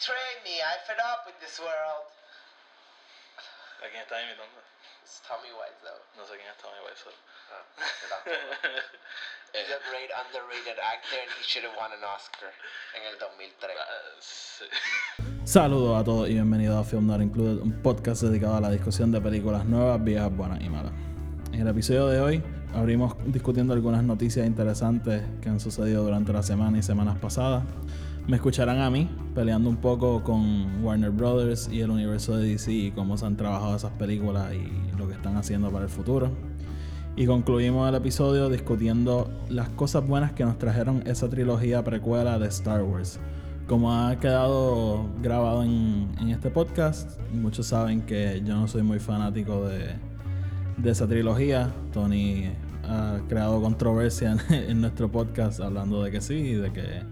betray me. I fed up with this world. ¿A quién estás imitando? It's Tommy Wiseau. No sé quién es Tommy Wiseau. Ah, He's a great underrated actor and he should have won an Oscar en el 2003. Ah, sí. Saludos a todos y bienvenidos a Film Not Included, un podcast dedicado a la discusión de películas nuevas, viejas, buenas y malas. En el episodio de hoy abrimos discutiendo algunas noticias interesantes que han sucedido durante la semana y semanas pasadas. Me escucharán a mí peleando un poco con Warner Brothers y el universo de DC y cómo se han trabajado esas películas y lo que están haciendo para el futuro. Y concluimos el episodio discutiendo las cosas buenas que nos trajeron esa trilogía precuela de Star Wars. Como ha quedado grabado en, en este podcast, muchos saben que yo no soy muy fanático de, de esa trilogía. Tony ha creado controversia en, en nuestro podcast hablando de que sí y de que,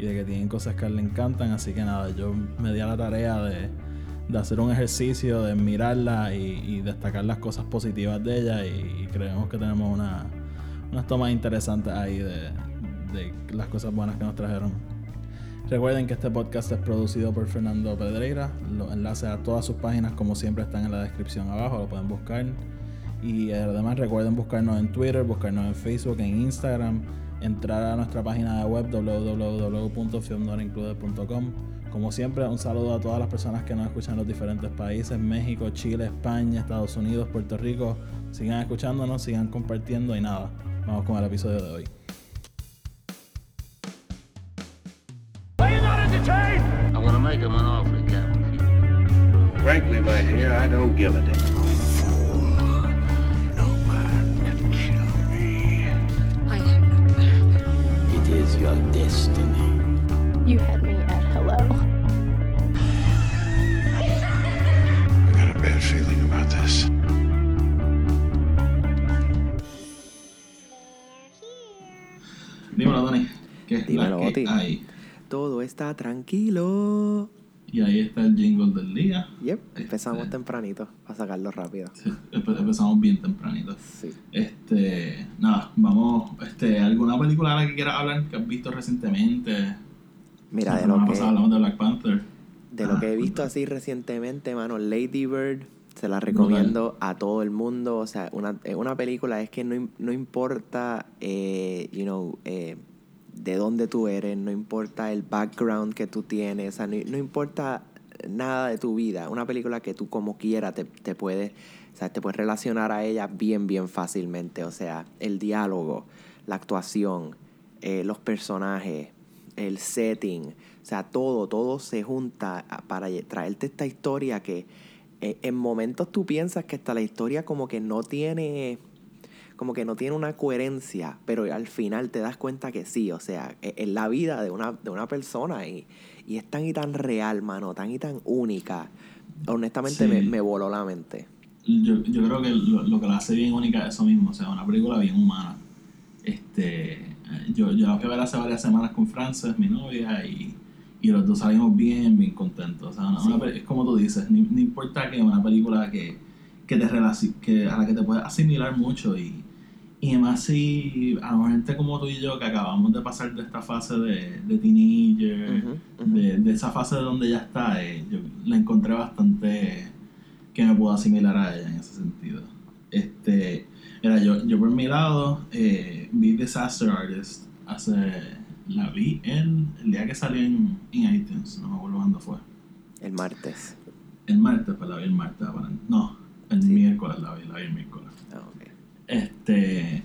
y de que tienen cosas que le encantan. Así que nada, yo me di a la tarea de, de hacer un ejercicio, de mirarla y, y destacar las cosas positivas de ella. Y, creemos que tenemos una, unas tomas interesantes ahí de, de las cosas buenas que nos trajeron. Recuerden que este podcast es producido por Fernando Pedreira. Los enlaces a todas sus páginas, como siempre, están en la descripción abajo, lo pueden buscar. Y además recuerden buscarnos en Twitter, buscarnos en Facebook, en Instagram, entrar a nuestra página de web www.filmnorincluded.com. Como siempre, un saludo a todas las personas que nos escuchan en los diferentes países, México, Chile, España, Estados Unidos, Puerto Rico. Sigan escuchándonos, sigan compartiendo y nada, vamos con el episodio de hoy. Frankly, my dear, I don't give a damn. Your destiny. You had me at hello. I got a bad feeling about this. Dímelo, Tony. ¿Qué Dímelo, la que Oti. hay? Todo está tranquilo. Y ahí está el jingle del día. Yep, Este, empezamos tempranito para sacarlo rápido. sí, empe- empezamos bien tempranito. Sí. Este, nada, vamos, este, ¿alguna película de la que quieras hablar que has visto recientemente? Mira, La de lo pasada que, hablamos de Black Panther. de lo Ah, que he visto así recientemente, mano, Lady Bird, se la recomiendo a todo el mundo. O sea, una, una película, es que no, no importa, eh, you know, eh, de dónde tú eres, no importa el background que tú tienes, o sea, no, no importa nada de tu vida. Una película que tú como quiera te, te puedes, o sea, te puedes relacionar a ella bien, bien fácilmente. O sea, el diálogo, la actuación, eh, los personajes, el setting, o sea, todo, todo se junta para traerte esta historia que eh, en momentos tú piensas que hasta la historia como que no tiene como que no tiene una coherencia, pero al final te das cuenta que sí, o sea, es la vida de una, de una persona y, y es tan y tan real, mano, tan y tan única. Honestamente Sí. me, me voló la mente. Yo, yo creo que lo, lo que la hace bien única es eso mismo, o sea, una película bien humana. Este, eh, yo, yo la fui a ver hace varias semanas con Frances, mi novia, y, y los dos salimos bien, bien contentos. O sea, una- una Sí. pe- es como tú dices, no, importa que una película que, que te relaci- que a la que te puedes asimilar mucho y, y además si a gente como tú y yo que acabamos de pasar de esta fase de, de teenager, de, de esa fase de donde ya está, eh, yo la encontré bastante que me puedo asimilar a ella en ese sentido. Este, mira, yo, yo por mi lado eh, vi Disaster Artist hace, la vi el, el día que salió en, en iTunes, no me acuerdo cuándo fue. El martes. El martes, pues la vi el martes, no, el Sí. miércoles la vi, la vi el miércoles. Este,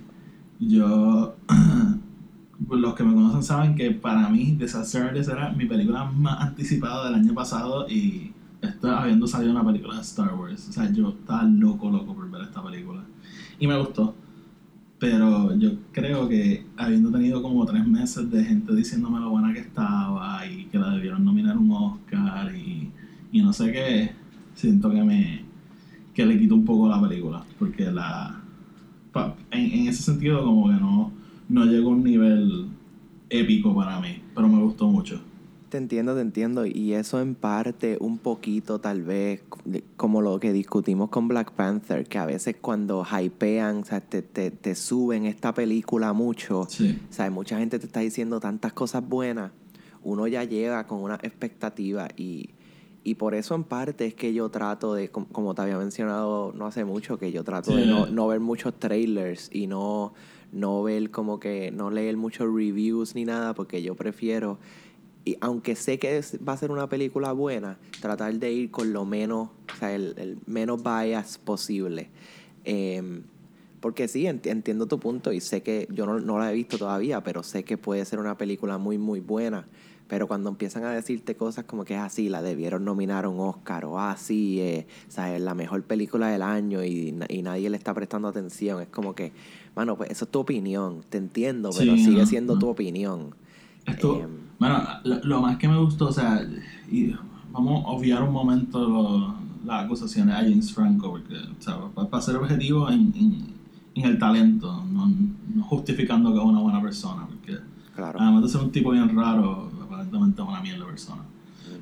yo, los que me conocen saben que para mí Disaster Artist era mi película más anticipada del año pasado y habiendo salido una película de Star Wars. O sea, yo estaba loco, loco por ver esta película. Y me gustó. Pero yo creo que habiendo tenido como tres meses de gente diciéndome lo buena que estaba y que la debieron nominar un Oscar y, y no sé qué, siento que me que le quito un poco la película. Porque la pa- en, en ese sentido como que no, no llegó a un nivel épico para mí, pero me gustó mucho. Te entiendo, te entiendo. Y eso en parte un poquito tal vez como lo que discutimos con Black Panther, que a veces cuando hypean, o sea, te, te, te suben esta película mucho, Sí. o sea, mucha gente te está diciendo tantas cosas buenas. uno ya llega con una expectativa y, y por eso en parte es que yo trato de, com- como te había mencionado no hace mucho, que yo trato de Sí. no, no ver muchos trailers y no, no ver como que, no leer muchos reviews ni nada, porque yo prefiero, y aunque sé que es- va a ser una película buena, tratar de ir con lo menos, o sea, el, el menos bias posible. Em, porque sí, ent- entiendo tu punto y sé que yo no, no la he visto todavía, pero sé que puede ser una película muy, muy buena. Pero cuando empiezan a decirte cosas como que es así, la debieron nominar a un Oscar o así, eh, ¿sabes? la mejor película del año y, y nadie le está prestando atención, es como que, mano, pues eso es tu opinión, te entiendo, pero Sí, sigue no, siendo no. tu opinión. Esto, Em, bueno, lo, lo más que me gustó, o sea, y vamos a obviar un momento lo- las acusaciones a James Franco, porque, o sea, para, para ser objetivo en, en, en el talento, no, no justificando que es una buena persona, porque claro. además de ser un tipo bien raro, aparentemente es una mierda persona.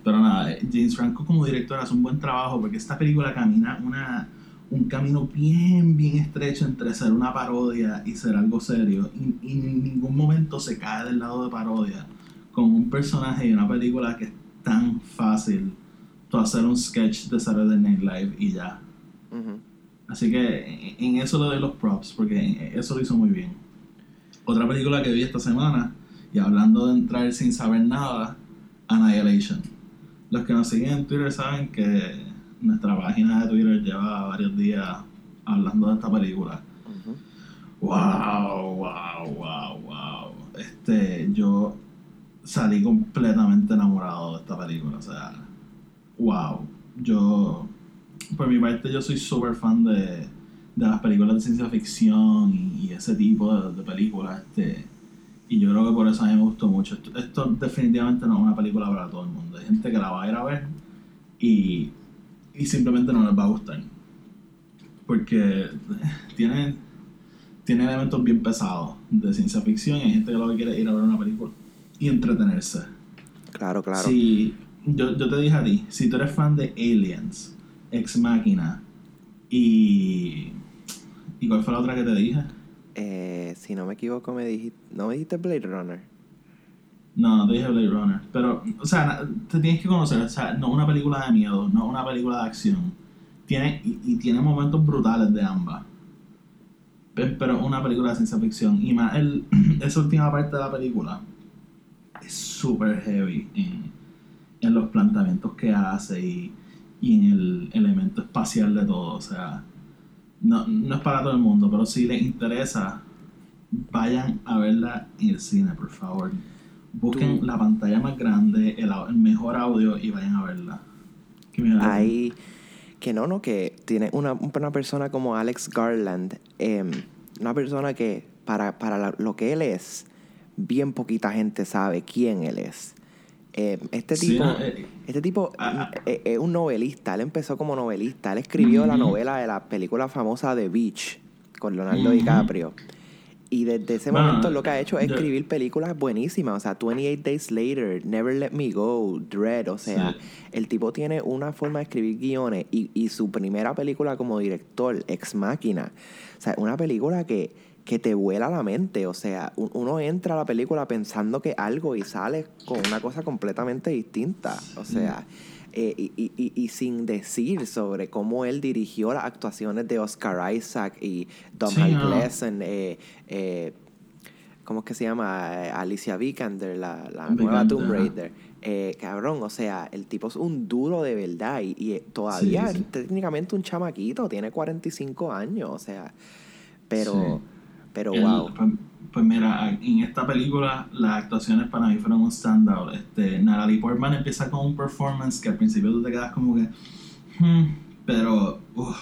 Pero nada, eh, James Franco como director hace un buen trabajo porque esta película camina una, un camino bien, bien estrecho entre ser una parodia y ser algo serio. Y, y en ningún momento se cae del lado de parodia con un personaje y una película que es tan fácil tú hacer un sketch de Saturday Night Live y ya. Ujú. Así que en en eso le doy los props, porque eso lo hizo muy bien. Otra película que vi esta semana, y hablando de entrar sin saber nada, Annihilation. Los que nos siguen en Twitter saben que nuestra página de Twitter lleva varios días hablando de esta película. Wow, wow, wow, wow. Este, yo salí completamente enamorado de esta película. O sea, wow. Yo, por mi parte, yo soy súper fan de, de las películas de ciencia ficción y, y ese tipo de, de películas. Este, y yo creo que por eso a mí me gustó mucho. Esto, esto definitivamente no es una película para todo el mundo. Hay gente que la va a ir a ver y, y simplemente no les va a gustar. Porque tiene, tiene elementos bien pesados de ciencia ficción y hay gente que lo que quiere es ir a ver una película y entretenerse. Claro, claro. Si, yo, yo te dije a ti, si tú eres fan de Aliens, Ex Machina y... ¿Y cuál fue la otra que te dije? Eh, si no me equivoco, me dijiste, ¿no me dijiste Blade Runner? No, no te dije Blade Runner. Pero, o sea, te tienes que conocer. O sea, no una película de miedo, no una película de acción. Tiene, y, tiene momentos brutales de ambas. Pe- Pero una película de ciencia ficción. Y más, el, esa última parte de la película es súper heavy en, en los planteamientos que hace y, y en el elemento espacial de todo. O sea, no, no es para todo el mundo, pero si les interesa, vayan a verla en el cine, por favor. Busquen Tú- la pantalla más grande, el, mejor audio y vayan a verla. Hay que no, no, que tiene una, una persona como Alex Garland, em, una persona que para, para la- lo que él es, bien poquita gente sabe quién él es. Em, este tipo, eh, este tipo ah, mm, eh, es un novelista, él empezó como novelista, él escribió la novela de la película famosa The Beach con Leonardo. DiCaprio. Y desde ese momento lo que ha hecho es escribir películas buenísimas. O sea, 28 Days Later, Never Let Me Go, Dread. O sea, Sí. el tipo tiene una forma de escribir guiones. Y, y su primera película como director, Ex Máquina. O sea, una película que, que te vuela la mente. O sea, un- uno entra a la película pensando que algo y sale con una cosa completamente distinta. O sea, eh, y, y- y- y sin decir sobre cómo él dirigió las actuaciones de Oscar Isaac y Donald Sí, no. Gleason, eh, eh, ¿cómo es que se llama? Alicia Vikander, la, la nueva Tomb. Raider. Eh, cabrón, o sea, el tipo es un duro de verdad y, y, todavía Sí, técnicamente un chamaquito, tiene 45 años, o sea, pero, Sí. Pero El- wow. Pues, pues mira, en esta película las actuaciones para mí fueron un standout. Este, Natalie Portman empieza con un performance que al principio tú te quedas como que... "Hmm", pero, uff,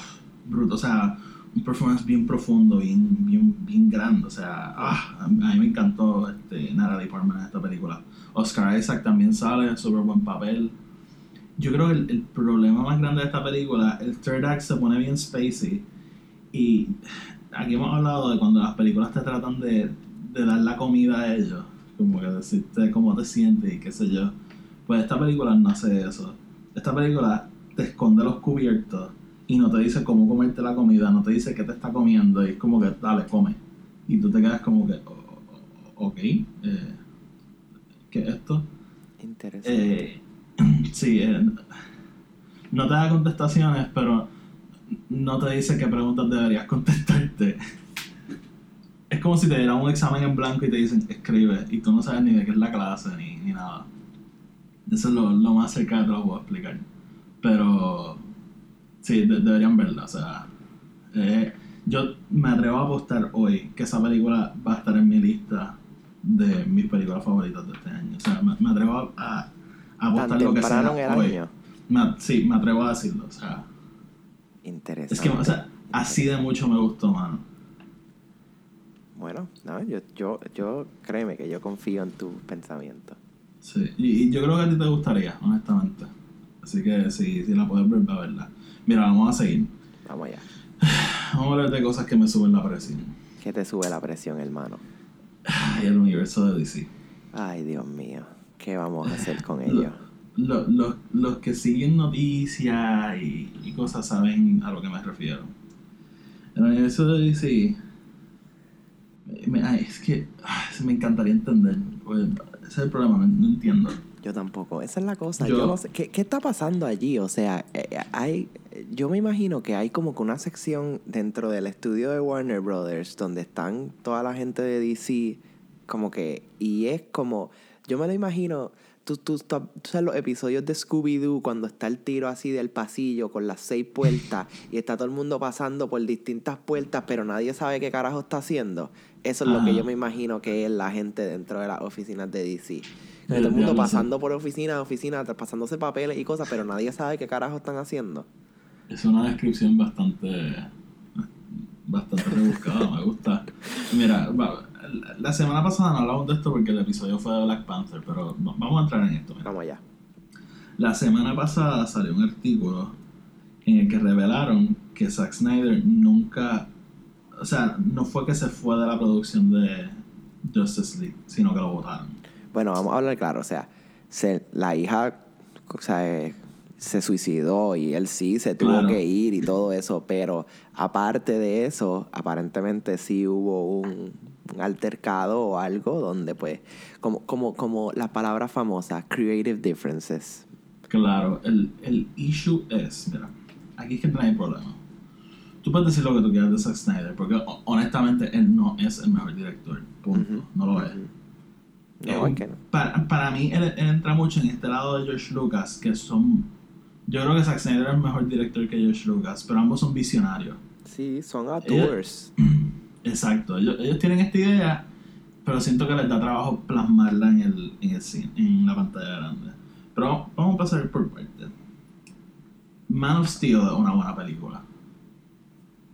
bruto. O sea, un performance bien profundo, bien, bien, bien grande. O sea, ah, a mí me encantó este, Natalie Portman en esta película. Oscar Isaac también sale, súper buen papel. Yo creo que el, el problema más grande de esta película, el third act se pone bien spacey. Y aquí hemos hablado de cuando las películas te tratan de, de dar la comida a ellos, como que decirte cómo te sientes y qué sé yo. Pues esta película no hace eso. Esta película te esconde los cubiertos y no te dice cómo comerte la comida, no te dice qué te está comiendo y es como que, dale, come. Y tú te quedas como que, "Oh, ok, eh, ¿qué es esto? Interesante. Eh, sí, eh, no te da contestaciones, pero no te dice qué preguntas deberías contestarte. Es como si te dieran un examen en blanco y te dicen escribe y tú no sabes ni de qué es la clase ni, ni nada. Eso es lo, lo más cerca que te lo puedo explicar. Pero sí, de- deberían verla. O sea, eh, yo me atrevo a apostar hoy que esa película va a estar en mi lista de mis películas favoritas de este año. O sea, me, me atrevo a, a Tan apostar lo que sea hoy. Me- sí, me atrevo a decirlo. O sea, Interesante. es que o sea, así de mucho me gustó, mano. Bueno, no, yo, yo, yo, créeme que yo confío en tu pensamiento. Sí, y, y yo creo que a ti te gustaría, honestamente. Así que sí, sí la puedes ver, va a verla. Mira, vamos a seguir. Vamos allá. Vamos a hablar de cosas que me suben la presión. ¿Qué te sube la presión, hermano? Ay, el universo de DC. Ay, Dios mío. ¿Qué vamos a hacer con ello? Lo- lo- los que siguen noticias y, y cosas saben a lo que me refiero. El universo de DC. me- ay, es que ay, me encantaría entender. pues, ese es el problema, no, no entiendo. Yo tampoco. Esa es la cosa. Yo- Yo, no sé. ¿qué, qué está pasando allí? O sea, eh, eh, hay. Yo me imagino que hay como que una sección dentro del estudio de Warner Brothers donde están toda la gente de DC, como que. Y es como. Yo me lo imagino. Tú, tú, tú, tú sabes los episodios de Scooby-Doo cuando está el tiro así del pasillo con las seis puertas y está todo el mundo pasando por distintas puertas, pero nadie sabe qué carajo está haciendo. Eso es lo que Ajá. yo me imagino que es la gente dentro de las oficinas de DC. El todo el mundo pasando por oficina a oficina, tra- pasándose papeles y cosas, pero nadie sabe qué carajo están haciendo. Es una descripción bastante. bastante rebuscada, me gusta. Mira, va- la semana pasada no hablamos de esto porque el episodio fue de Black Panther, pero va- vamos a entrar en esto. mira. Vamos allá. La semana pasada salió un artículo en el que revelaron que Zack Snyder nunca. O sea, no fue que se fue de la producción de Justice League, sino que lo votaron. Bueno, vamos a hablar claro. O sea, se- la hija o sea, eh, se suicidó y él sí se tuvo Claro. que ir y todo eso, pero aparte de eso, aparentemente sí hubo un altercado o algo donde pues, como, como, como la palabra famosa, creative differences. Claro, el, el issue es, mira, aquí es que hay problema. Tú puedes decir lo que tú quieras de Zack Snyder, porque ho- honestamente él no es el mejor director, punto, no lo es. Eh, No, para, para mí él, él entra mucho en este lado de George Lucas, que son... Yo creo que Zack Snyder es mejor director que George Lucas, pero ambos son visionarios. Sí, son Ella- auteurs. Exacto, ellos, ellos tienen esta idea, pero siento que les da trabajo plasmarla en el, en el cine, en la pantalla grande. Pero vamos a pasar por parte. Man of Steel es una buena película.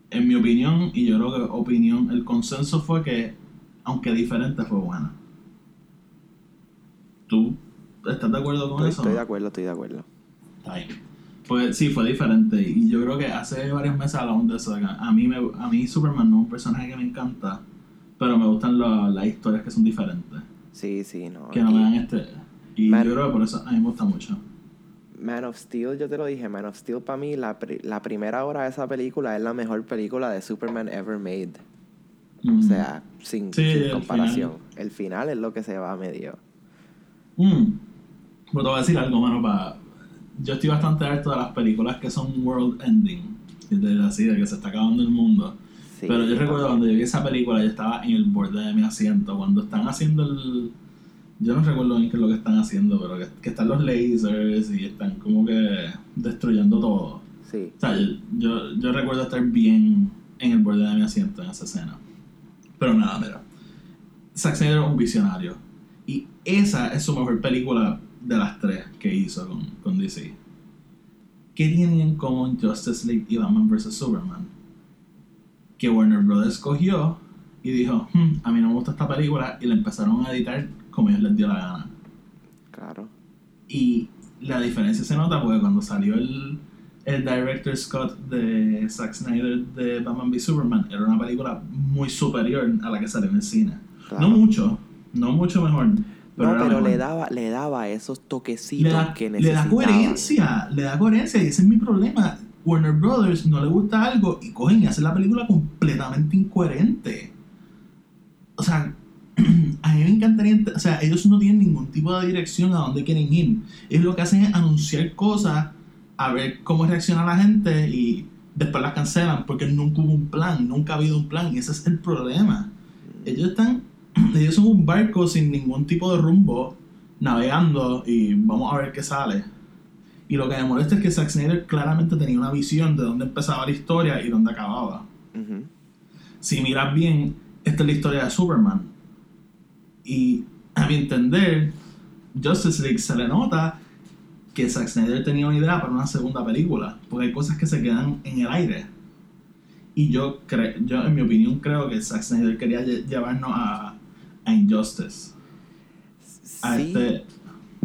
En mi opinión, y yo creo que opinión, el consenso fue que, aunque diferente, fue buena. ¿Tú estás de acuerdo con Estoy, eso? estoy de acuerdo, estoy de acuerdo. Está ahí. Pues sí, fue diferente. Y yo creo que hace varios meses hablamos de eso. A mí, me, a mí Superman no es un personaje que me encanta, pero me gustan la- las historias que son diferentes. Sí, sí, no. Que no me dan este. Y Man- yo creo que por eso a mí me gusta mucho. Man of Steel, yo te lo dije, Man of Steel para mí, la, pri- la primera hora de esa película es la mejor película de Superman ever made. O Mm. sea, sin, Sí, sin el comparación. El final es lo que se va medio. Mm. Pero te voy a decir algo, mano, para... Yo estoy bastante harto de las películas que son world ending. De así, de que se está acabando el mundo. Sí, Pero yo recuerdo también. cuando yo vi esa película, yo estaba en el borde de mi asiento. Cuando están haciendo el. Yo no recuerdo bien qué es lo que están haciendo, pero que, que están los lasers y están como que destruyendo todo. Sí. O sea, yo, yo, yo recuerdo estar bien en el borde de mi asiento en esa escena. Pero nada, mira. Zack Snyder es un visionario. Y esa es su mejor película de las tres que hizo con, con DC. ¿Qué tienen en común Justice League y Batman vs. Superman? Que Warner Brothers cogió y dijo, "Hmm, a mí no me gusta esta película y la empezaron a editar como ellos les dio la gana. Claro. Y la diferencia se nota porque cuando salió el, el director Scott de Zack Snyder de Batman v Superman, era una película muy superior a la que salió en el cine. Claro. No mucho, no mucho mejor. Pero no, pero le daba, le daba esos toquecitos da, que le da necesitaba. coherencia, le da coherencia y ese es mi problema. Warner Brothers no le gusta algo y cogen y hacen la película completamente incoherente. O sea, a mí me encantaría, o sea, ellos no tienen ningún tipo de dirección a dónde quieren ir. Ellos lo que hacen es anunciar cosas, a ver cómo reacciona la gente y después las cancelan porque nunca hubo un plan, nunca ha habido un plan y ese es el problema. Ellos están, ellos son un barco sin ningún tipo de rumbo, navegando y vamos a ver qué sale. Y lo que me molesta es que Zack Snyder claramente tenía una visión de dónde empezaba la historia y dónde acababa Ujú. si miras bien, esta es la historia de Superman. Y a mi entender, Justice League se le nota que Zack Snyder tenía una idea para una segunda película, porque hay cosas que se quedan en el aire. Y yo, yo en mi opinión, creo que Zack Snyder quería lle- llevarnos a, a Injustice. A Sí, este,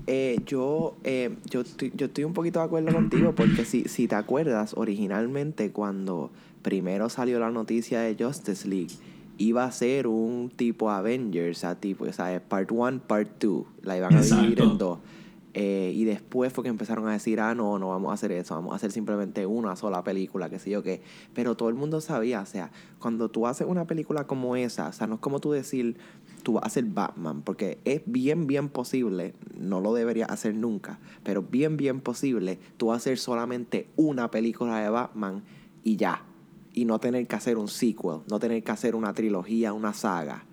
eh, yo, eh, yo, estoy, yo estoy un poquito de acuerdo contigo porque si, si te acuerdas, originalmente cuando primero salió la noticia de Justice League, iba a ser un tipo Avengers, o sea, tipo, o sea, part 1, part 2, la iban a dividir en dos. Eh, y después fue que empezaron a decir, ah, no, no vamos a hacer eso, vamos a hacer simplemente una sola película, qué sé yo qué. Pero todo el mundo sabía, o sea, cuando tú haces una película como esa, o sea, no es como tú decir, tú vas a hacer Batman, porque es bien, bien posible, no lo deberías hacer nunca, pero bien, bien posible, tú vas a hacer solamente una película de Batman y ya. Y no tener que hacer un sequel, no tener que hacer una trilogía, una saga.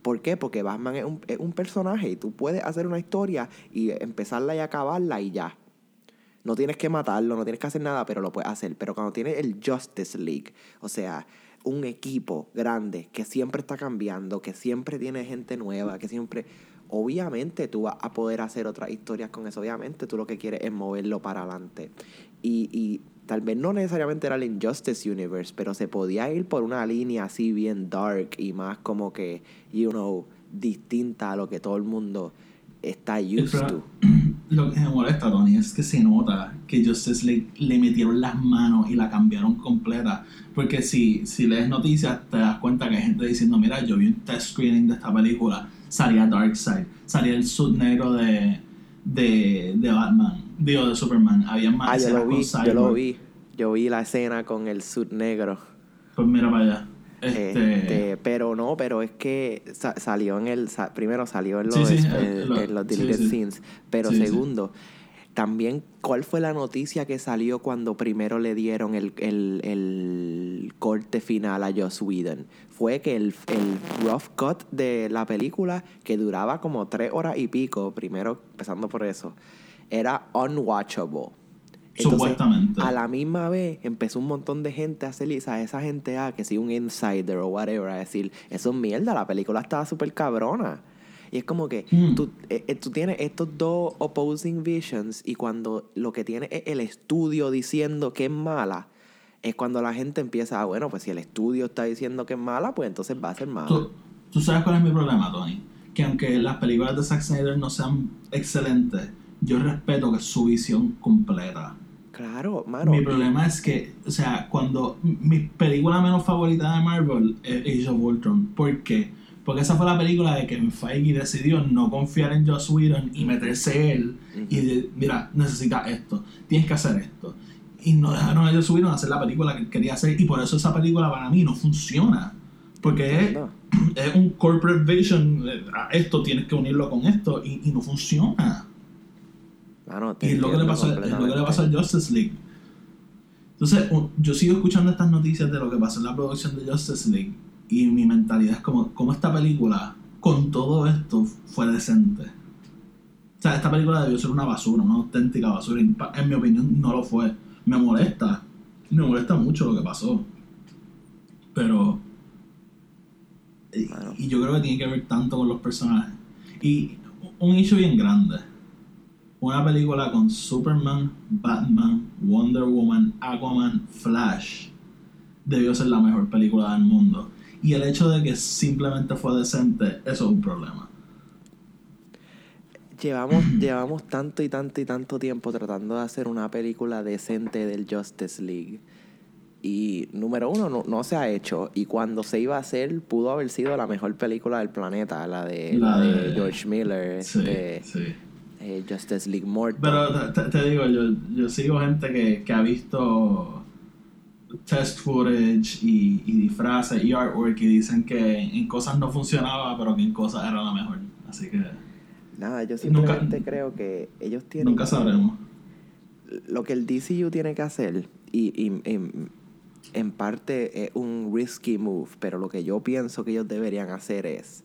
¿Por qué? Porque Batman es un, es un personaje y tú puedes hacer una historia y empezarla y acabarla y ya. No tienes que matarlo, no tienes que hacer nada, pero lo puedes hacer. Pero cuando tienes el Justice League, o sea, un equipo grande que siempre está cambiando, que siempre tiene gente nueva, que siempre... Obviamente tú vas a poder hacer otras historias con eso. Obviamente tú lo que quieres es moverlo para adelante. Y, y tal vez no necesariamente era el Injustice Universe, pero se podía ir por una línea así bien dark y más como que, you know, distinta a lo que todo el mundo está used to. Lo que me molesta, Tony, es que se nota que Justice League le metieron las manos y la cambiaron completa. Porque si, si lees noticias, te das cuenta que hay gente diciendo, mira, yo vi un test screening de esta película, salía Darkseid, salía el sud negro de, de, de Batman, digo, de Superman. Había más Ah, yo lo con vi, yo lo vi. Yo vi la escena con el suit negro. Pues mira para allá. Este, Este, pero no, pero es que sa- salió en el. sa- primero salió en los, Sí, sí, en- en lo- en los sí, deleted sí. scenes. Pero segundo, también, ¿cuál fue la noticia que salió cuando primero le dieron el, el, el corte final a Joss Whedon? Fue que el, el rough cut de la película, que duraba como tres horas y pico, primero empezando por eso, era unwatchable. Supuestamente. A la misma vez empezó un montón de gente a hacer, o sea, esa gente, ah, que si un insider o whatever, a decir, eso es mierda, la película estaba súper cabrona. Y es como que Mm. tú, eh, eh, tú tienes estos dos opposing visions y cuando lo que tiene es el estudio diciendo que es mala, es cuando la gente empieza, ah, bueno, pues si el estudio está diciendo que es mala, pues entonces va a ser mala. ¿Tú, tú sabes cuál es mi problema, Tony? Que aunque las películas de Zack Snyder no sean excelentes, yo respeto que es su visión completa. Claro, mano. Mi problema es que, o sea, cuando mi película menos favorita de Marvel es Age of Ultron. ¿Por qué? Porque esa fue la película de Kevin Feige decidió no confiar en Joss Whedon y meterse él y de, mira, necesitas esto, tienes que hacer esto. Y no dejaron a Joss Whedon hacer la película que quería hacer y por eso esa película para mí no funciona. Porque es, un corporate vision, ah, esto tienes que unirlo con esto y, y no funciona. Mano, Y es lo que le pasó, es lo que le pasó a Justice League. Entonces, yo sigo escuchando estas noticias de lo que pasó en la producción de Justice League y mi mentalidad es como, como esta película, con todo esto, fue decente. O sea, esta película debió ser una basura, una auténtica basura. En mi opinión, no lo fue. Me molesta. Me molesta mucho lo que pasó. Pero... y-. Y yo creo que tiene que ver tanto con los personajes. Y un issue bien grande una película con Superman, Batman, Wonder Woman, Aquaman, Flash debió ser la mejor película del mundo. Y el hecho de que simplemente fue decente, eso es un problema. Llevamos, llevamos tanto y tanto y tanto tiempo tratando de hacer una película decente del Justice League. Y número uno, no, no se ha hecho. Y cuando se iba a hacer, pudo haber sido la mejor película del planeta, la de, la La de de- George Miller, Sí, este, sí. Eh, Justice League Mortal. Pero te, digo, yo, yo sigo gente que, que ha visto test footage y, y disfraces y artwork y dicen que en cosas no funcionaba, pero que en cosas era la mejor. Así que Nada, yo Nunca- simplemente creo que ellos tienen... nunca sabremos. Lo que el DCU tiene que hacer, y, y- en- en parte es un risky move, pero lo que yo pienso que ellos deberían hacer es...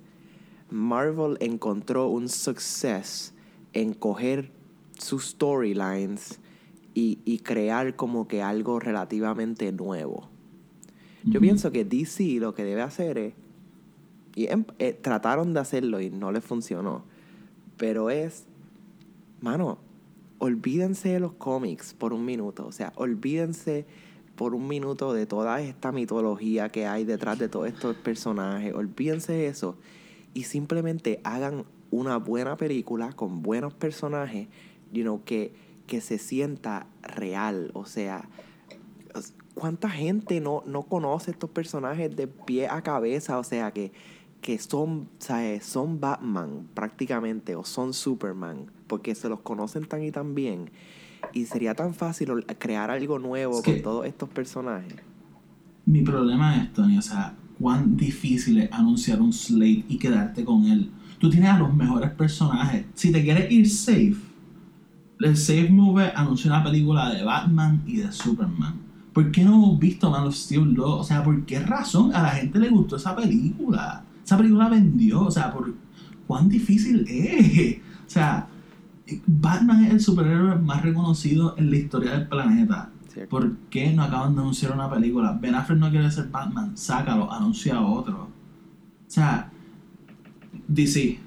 Marvel encontró un success en coger sus storylines y, y crear como que algo relativamente nuevo. Yo pienso que DC lo que debe hacer es... Y em- eh, trataron de hacerlo y no les funcionó. Pero es... Mano, olvídense de los cómics por un minuto. O sea, olvídense por un minuto de toda esta mitología que hay detrás de todos estos personajes. Olvídense de eso. Y simplemente hagan una buena película con buenos personajes, you know, que, que se sienta real. O sea, ¿cuánta gente no, no conoce estos personajes de pie a cabeza? O sea, que, que son, ¿sabes? son Batman prácticamente o son Superman, porque se los conocen tan y tan bien. Y sería tan fácil crear algo nuevo Es que- con todos estos personajes. Mi problema es, Tony, o sea, cuán difícil es anunciar un slate y quedarte con él. Tú tienes a los mejores personajes. Si te quieres ir safe, el safe move es anunciar una película de Batman y de Superman. ¿Por qué no hemos visto Man of Steel 2? O sea, ¿por qué razón a la gente le gustó esa película? Esa película vendió, o sea, ¿por cuán difícil es? O sea, Batman es el superhéroe más reconocido en la historia del planeta. ¿cierto? ¿Por qué no acaban de anunciar una película? Ben Affleck no quiere ser Batman, sácalo, anuncia otro. O sea, DC,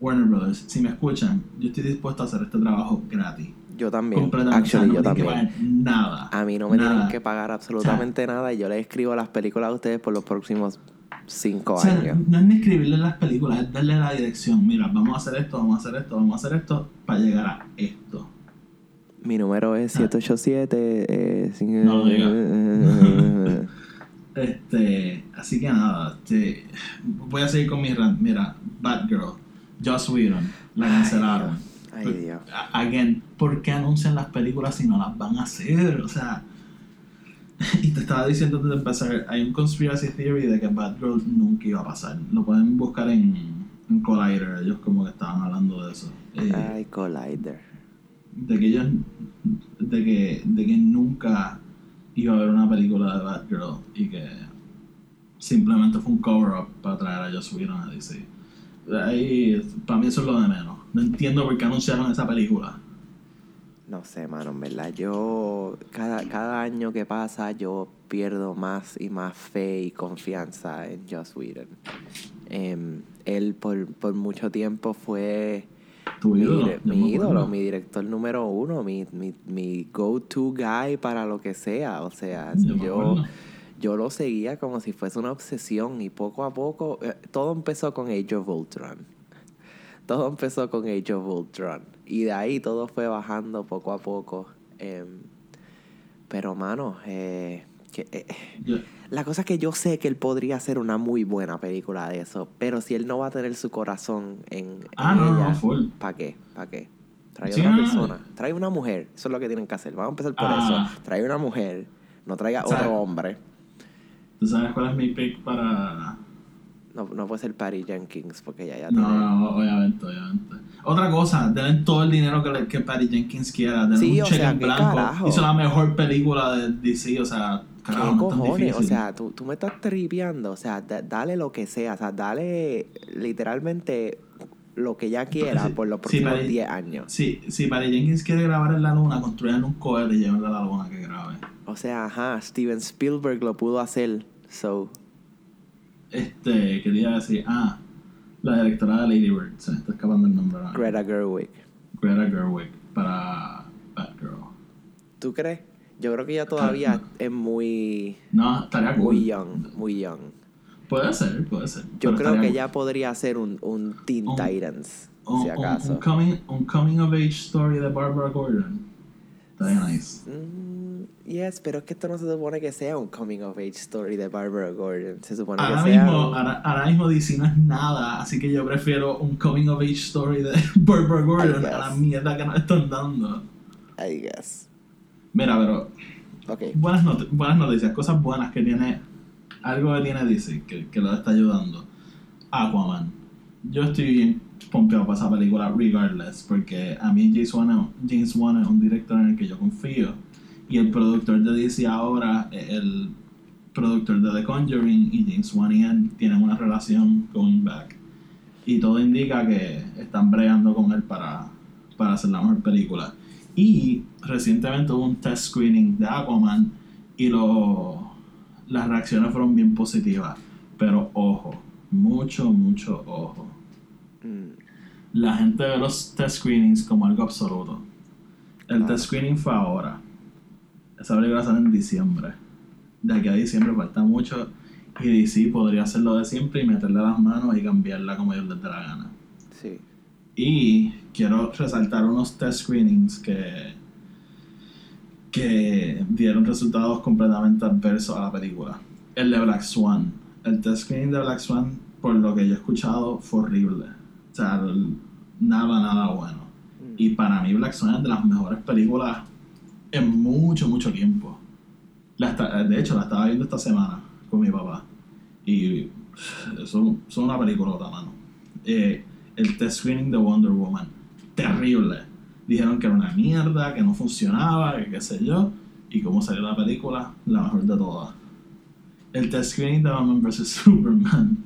Warner Brothers, si me escuchan, yo estoy dispuesto a hacer este trabajo gratis. Yo también. Completamente. O sea, Actually, no yo que también. nada. A mí no me Nada. tienen que pagar absolutamente nada y yo les escribo las películas a ustedes por los próximos cinco O sea, años. no es ni escribirle las películas, es darle la dirección. Mira, vamos a hacer esto, vamos a hacer esto, vamos a hacer esto para llegar a esto. Mi número es 787. Eh, sin- No lo diga. Este, así que nada, este, voy a seguir con mi rant. Mira, Batgirl, Joss Whedon, la cancelaron. Ay, Dios. Again, ¿por qué anuncian las películas si no las van a hacer? O sea, y te estaba diciendo antes de empezar, hay un conspiracy theory de que Batgirl nunca iba a pasar. Lo pueden buscar en, en Collider, ellos como que estaban hablando de eso. Eh, Ay, Collider. de que ellos, de que, de que nunca iba a haber una película de Batgirl y que simplemente fue un cover-up para traer a Joss Whedon a DC. Ahí, para mí eso es lo de menos. No entiendo por qué anunciaron esa película. No sé, mano, en verdad. Yo, cada, cada año que pasa, yo pierdo más y más fe y confianza en Joss Whedon. Em, él por, por mucho tiempo fue Tu mi, ídolo. mi ídolo, mi director número uno, mi, mi, mi go-to guy para lo que sea. O sea, Yo yo. Yo lo seguía como si fuese una obsesión y poco a poco, eh, todo empezó con Age of Ultron. Todo empezó con Age of Ultron. Y de ahí todo fue bajando poco a poco. Em, pero, mano, eh, que, eh, la cosa es que yo sé que él podría hacer una muy buena película de eso. Pero si él no va a tener su corazón en, en Ah, no, no, ella, full. ¿para qué? ¿Para qué? Trae Sí, otra no, no, persona. Trae una mujer. Eso es lo que tienen que hacer. Vamos a empezar por Ah. eso. Trae una mujer. No traiga O sea, otro hombre. ¿Tú sabes cuál es mi pick para.? No, no puede ser Patty Jenkins porque ya No, tiene... no, obviamente, obviamente. Otra cosa, denle todo el dinero que, que Patty Jenkins quiera. Denle Sí, un cheque en ¿qué blanco. carajo? Hizo la mejor película de DC, o sea, ¿Qué carajo, no cojones? difícil. O sea, tú, tú me estás tripeando. O sea, da- dale lo que sea. O sea, dale literalmente lo que ella quiera Sí, por los sí, próximos Patty- 10 años. Si, si Patty Jenkins quiere grabar en la luna, construyan un cohete y llévenle a la luna que grabe. O sea, ajá, Steven Spielberg lo pudo hacer. So, Este, quería decir, ah, la directora de Lady Bird, se me está escapando el nombre ahora. Greta Gerwig. Greta Gerwig para Batgirl. ¿Tú crees? Yo creo que ella todavía no. es muy, No, estaría cool. muy young, muy young. Puede ser, puede ser. Yo creo que cool. ella podría hacer un, un Teen Un- Titans, un, si acaso. Un, coming, un coming of age story de Barbara Gordon. Estaría nice. Mm, yes, pero es que esto no se supone que sea un coming of age story de Barbara Gordon. Se supone Ahora que sea. mismo, un- ahora, ahora mismo DC no es nada, así que yo prefiero un coming of age story de Barbara Gordon a la mierda que nos están dando. I guess. Mira, pero Ok. buenas, not- buenas noticias, cosas buenas que tiene, algo que tiene DC, que, que lo está ayudando. Aquaman. Yo estoy bien pompeado para esa película, regardless, porque a mí James Wan, James Wan es un director en el que yo confío. Y el productor de DC ahora, el productor de The Conjuring, y James Wan y él tienen una relación going back. Y todo indica que están bregando con él para, para hacer la mejor película. Y recientemente hubo un test screening de Aquaman y lo, las reacciones fueron bien positivas. Pero ojo, mucho, mucho ojo. Mm, La gente ve los test screenings como algo absoluto. El Claro. test screening fue ahora. Esa película sale en diciembre. De aquí a diciembre falta mucho. Y DC podría hacerlo de siempre y meterle las manos y cambiarla como ellos les dé la gana. sí. Y quiero resaltar unos test screenings que, que dieron resultados completamente adversos a la película. El de Black Swan. El test screening de Black Swan, por lo que yo he escuchado, fue horrible. O sea, nada, nada bueno. Y para mí Black Swan es de las mejores películas en mucho, mucho tiempo. La esta- de hecho, la estaba viendo esta semana con mi papá. Y eso es una peliculota, mano. Eh, el test screening de Wonder Woman. Terrible. Dijeron que era una mierda, que no funcionaba, que qué sé yo. Y cómo salió la película, la mejor de todas. El test screening de Batman vs. Superman.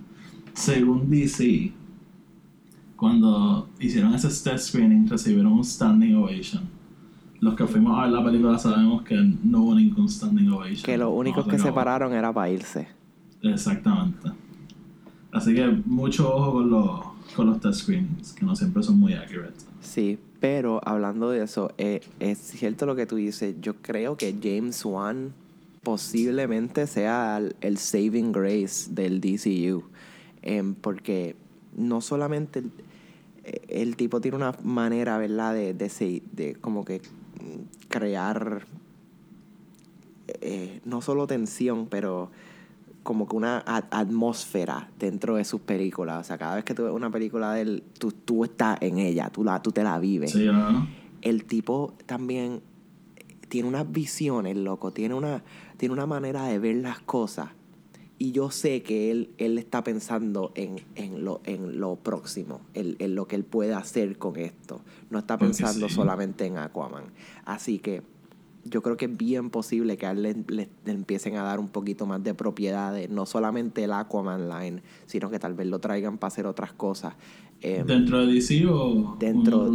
Según DC, cuando hicieron ese test screening, recibieron un standing ovation. Los que fuimos a ver la película sabemos que no hubo ningún standing ovation. Que los únicos No, que se pararon era para irse. Exactamente. Así que mucho ojo con los, con los test screenings, que no siempre son muy accurate. Sí, pero hablando de eso, eh, es cierto lo que tú dices. Yo creo que James Wan posiblemente sea el, el saving grace del DCU. Em, porque no solamente el, el tipo tiene una manera, ¿verdad?, de, de, de como que crear eh, no solo tensión, pero como que una atmósfera dentro de sus películas. O sea, cada vez que tú ves una película de él, tú, tú estás en ella, tú, la, tú te la vives. Sí, ¿no? El tipo también tiene unas visiones, loco, tiene una, tiene una manera de ver las cosas. Y yo sé que él, él está pensando en, en, lo, en lo próximo, en, en lo que él puede hacer con esto. No está pensando sí. solamente en Aquaman. Así que yo creo que es bien posible que a él le, le- le empiecen a dar un poquito más de propiedades, no solamente el Aquaman line, sino que tal vez lo traigan para hacer otras cosas. Em, ¿Dentro de DC o Dentro-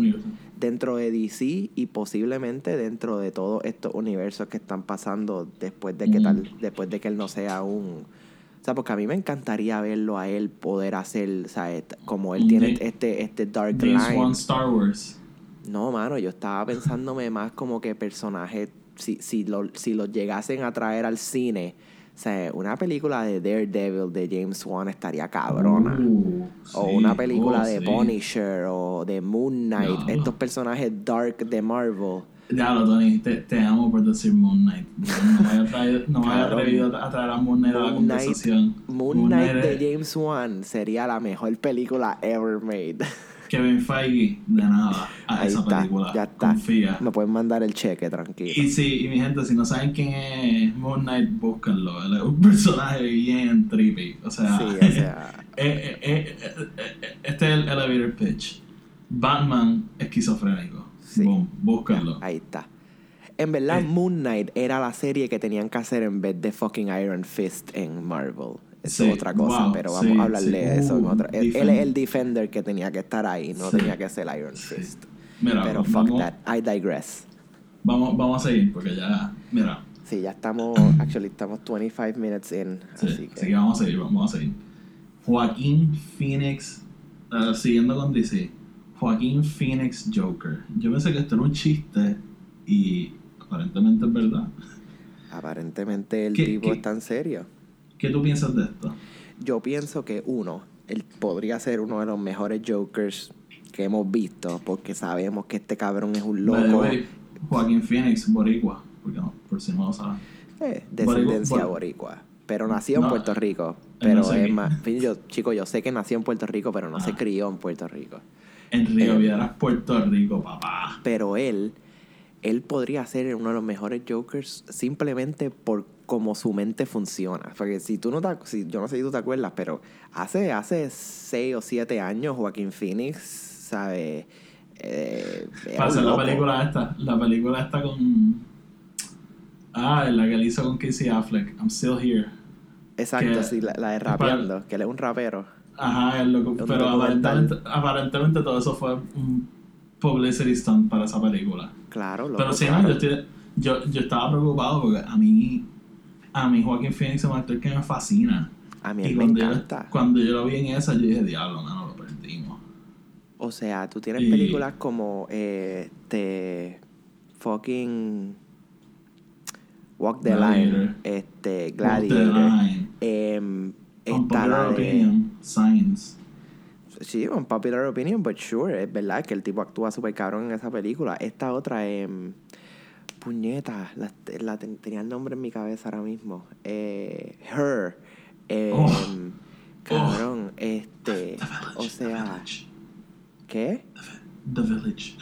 dentro de DC y posiblemente dentro de todos estos universos que están pasando después de que Mm. tal después de que él no sea un o sea porque a mí me encantaría verlo a él poder hacer o sea, et- como él tiene Ja- este este dark James line Wan Star Wars. no mano yo estaba pensándome más como que personajes si si lo si los llegasen a traer al cine o sea, una película de Daredevil de James Wan estaría cabrona Uh, o una película oh, de sí. Punisher o de Moon Knight, No. estos personajes dark de Marvel. Diablo, Tony, te, te amo por decir Moon Knight. No me había, traído- no me había Cabrón. atrevido a traer a Moon Knight a la Knight, conversación. Moon Knight de es- James Wan sería la mejor película ever made. Kevin Feige, de nada, a Ahí esa está, película. ya está. Confía. Me pueden mandar el cheque, tranquilo. Y sí, y mi gente, si no saben quién es Moon Knight, búsquenlo. Él es un personaje bien trippy. O sea, Sí, o sea, eh, eh, eh, eh, eh, este es el elevator pitch. Batman esquizofrénico. Sí. Búsquenlo. ahí está. En verdad, Eh. Moon Knight era la serie que tenían que hacer en vez de fucking Iron Fist en Marvel. Eso Sí, es otra cosa, wow, pero vamos sí, a hablarle sí. de eso en Uh, otra. Él, él es el Defender que tenía que estar ahí, no tenía que ser Iron. Fist. Mira, Pero vamos, fuck that, I digress. Vamos, vamos a seguir porque ya, mira, Sí, ya estamos, actually, estamos 25 minutes in, sí, así que... vamos a seguir, vamos a seguir. Joaquín Phoenix, eh, siguiendo con DC, Joaquín Phoenix Joker. Yo pensé que esto era un chiste y aparentemente es verdad. Aparentemente el ¿Qué- tipo qué- está en serio. ¿Qué tú piensas de esto? Yo pienso que uno, él podría ser uno de los mejores Jokers que hemos visto, porque sabemos que este cabrón es un loco Joaquín Phoenix, boricua, porque no, por si no lo saben. eh, descendencia Boricua- boricua. Pero nació en No, Puerto Rico. Pero es más. Yo, chico, yo sé que nació en Puerto Rico, pero no se Ah. crió en Puerto Rico. En Río Eh, Piedras, Puerto Rico, papá. Pero él él podría ser uno de los mejores Jokers simplemente por cómo su mente funciona. Porque si tú no te, si, yo no sé si tú te acuerdas, pero hace, hace seis o siete años Joaquín Phoenix, ¿sabe? Eh, hacer la película esta. La película esta con. Ah, la que él hizo con Casey Affleck. I'm still here. Exacto, que- sí, la, la de para- rapeando, que él es un rapero. Ajá, el loco. Pero aparentemente, aparentemente todo eso fue un publicity stunt para esa película. Claro, loco, Pero sí, claro. no, yo, estoy- yo, yo estaba preocupado porque a mí, a mí Joaquín Phoenix es un actor que me fascina. A mí Y me cuando yo, encanta. cuando yo lo vi en esa, yo dije, diablo, mano, lo perdimos. O sea, tú tienes Y- películas como eh, te fucking Walk the Gladiator. Line, este Walk the Gladiator, Line. em, Unpopular la de opinion, Science. sí, un popular opinion, but sure, es verdad que el tipo actúa súper cabrón en esa película. Esta otra, em, puñeta, la, la ten- tenía el nombre en mi cabeza ahora mismo, eh, Her, Oh. cabrón, este, The Village. o The sea, Village. ¿qué? The Village.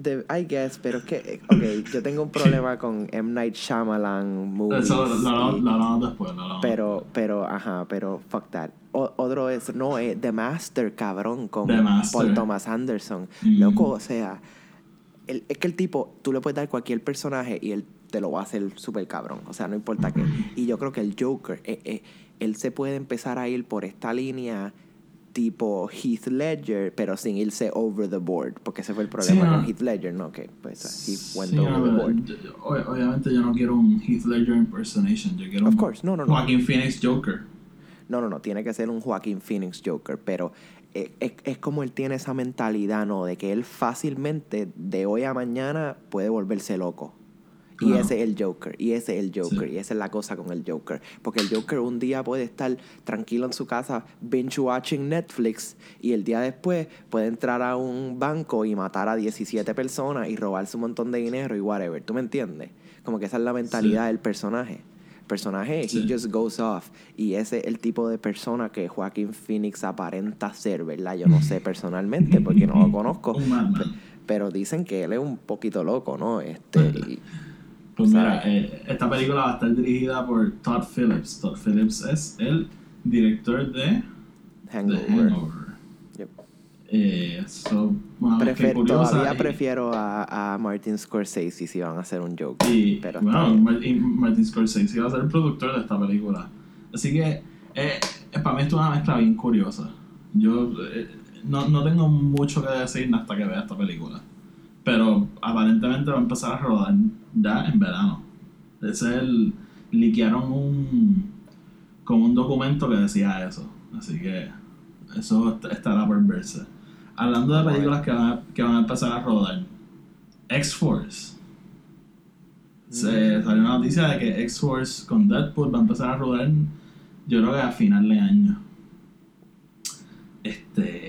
The- I guess, pero es que, ok, yo tengo un problema con M. Night Shyamalan movies. Eso lo, hablamos después. Lo hablamos pero, pero, ajá, pero fuck that. O- otro es, no, eh, The Master, cabrón, con Master. Paul Thomas Anderson. Mm. Loco, o sea, el- es que el tipo, tú le puedes dar cualquier personaje y él te lo va a hacer súper cabrón. O sea, no importa qué. Y yo creo que el Joker, eh, eh, él se puede empezar a ir por esta línea tipo Heath Ledger, pero sin irse over the board. Porque ese fue el problema Sí, no. con Heath Ledger, ¿no? Que pues he went Sí, over no, the board. yo- obviamente yo no quiero un Heath Ledger impersonation. Yo quiero Of un course, no, no, no. Joaquin Phoenix Joker. No, no, no, tiene que ser un Joaquín Phoenix Joker, pero eh, es, es como él tiene esa mentalidad, ¿no? De que él fácilmente, de hoy a mañana, puede volverse loco. Y Claro. ese es el Joker, y ese es el Joker, Sí. y esa es la cosa con el Joker. Porque el Joker un día puede estar tranquilo en su casa, binge watching Netflix, y el día después puede entrar a un banco y matar a 17 personas y robarse un montón de dinero y whatever. ¿Tú me entiendes? Como que esa es la mentalidad Sí. del personaje. El personaje, Sí. he just goes off. Y ese es el tipo de persona que Joaquín Phoenix aparenta ser, ¿verdad? Yo no sé personalmente porque no lo conozco. Pero dicen que él es un poquito loco, ¿no? Este, y- Pues mira, ¿Sabes? eh, esta película va a estar dirigida por Todd Phillips. Todd Phillips es el director de The Hangover. Hangover. Yep. Eh, so, bueno, todavía y- prefiero a, a Martin Scorsese si van a hacer un joke. Y pero bueno, Martin Scorsese va a ser el productor de esta película. Así que eh, eh, para mí esto es una mezcla bien curiosa. Yo eh, no, no tengo mucho que decir hasta que vea esta película. Pero aparentemente va a empezar a rodar ya en verano. Ese es el. Liquearon un. como un documento que decía eso. Así que eso est- estará por verse. Hablando de películas que van a, que van a empezar a rodar. X-Force. Se Mm. salió una noticia de que X-Force con Deadpool va a empezar a rodar, yo creo que a final de año. Este.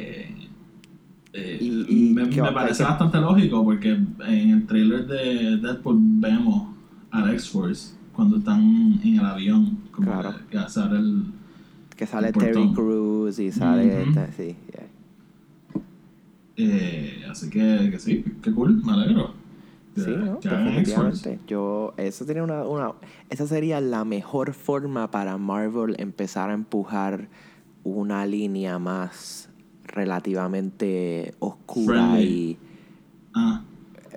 Eh, Y- y me, ¿qué me va- parece bastante lógico porque en el trailer de Deadpool vemos al X-Force cuando están en el avión. Como Claro. que, que hacer el. Que sale el Terry. Crews y sale... Ujú. esta- sí, yeah. Eh, así que, que sí, qué cool, me alegro. Sí, ¿no? definitivamente. Yo, eso sería una, una, esa sería la mejor forma para Marvel empezar a empujar una línea más relativamente oscura Friendly. y Ah,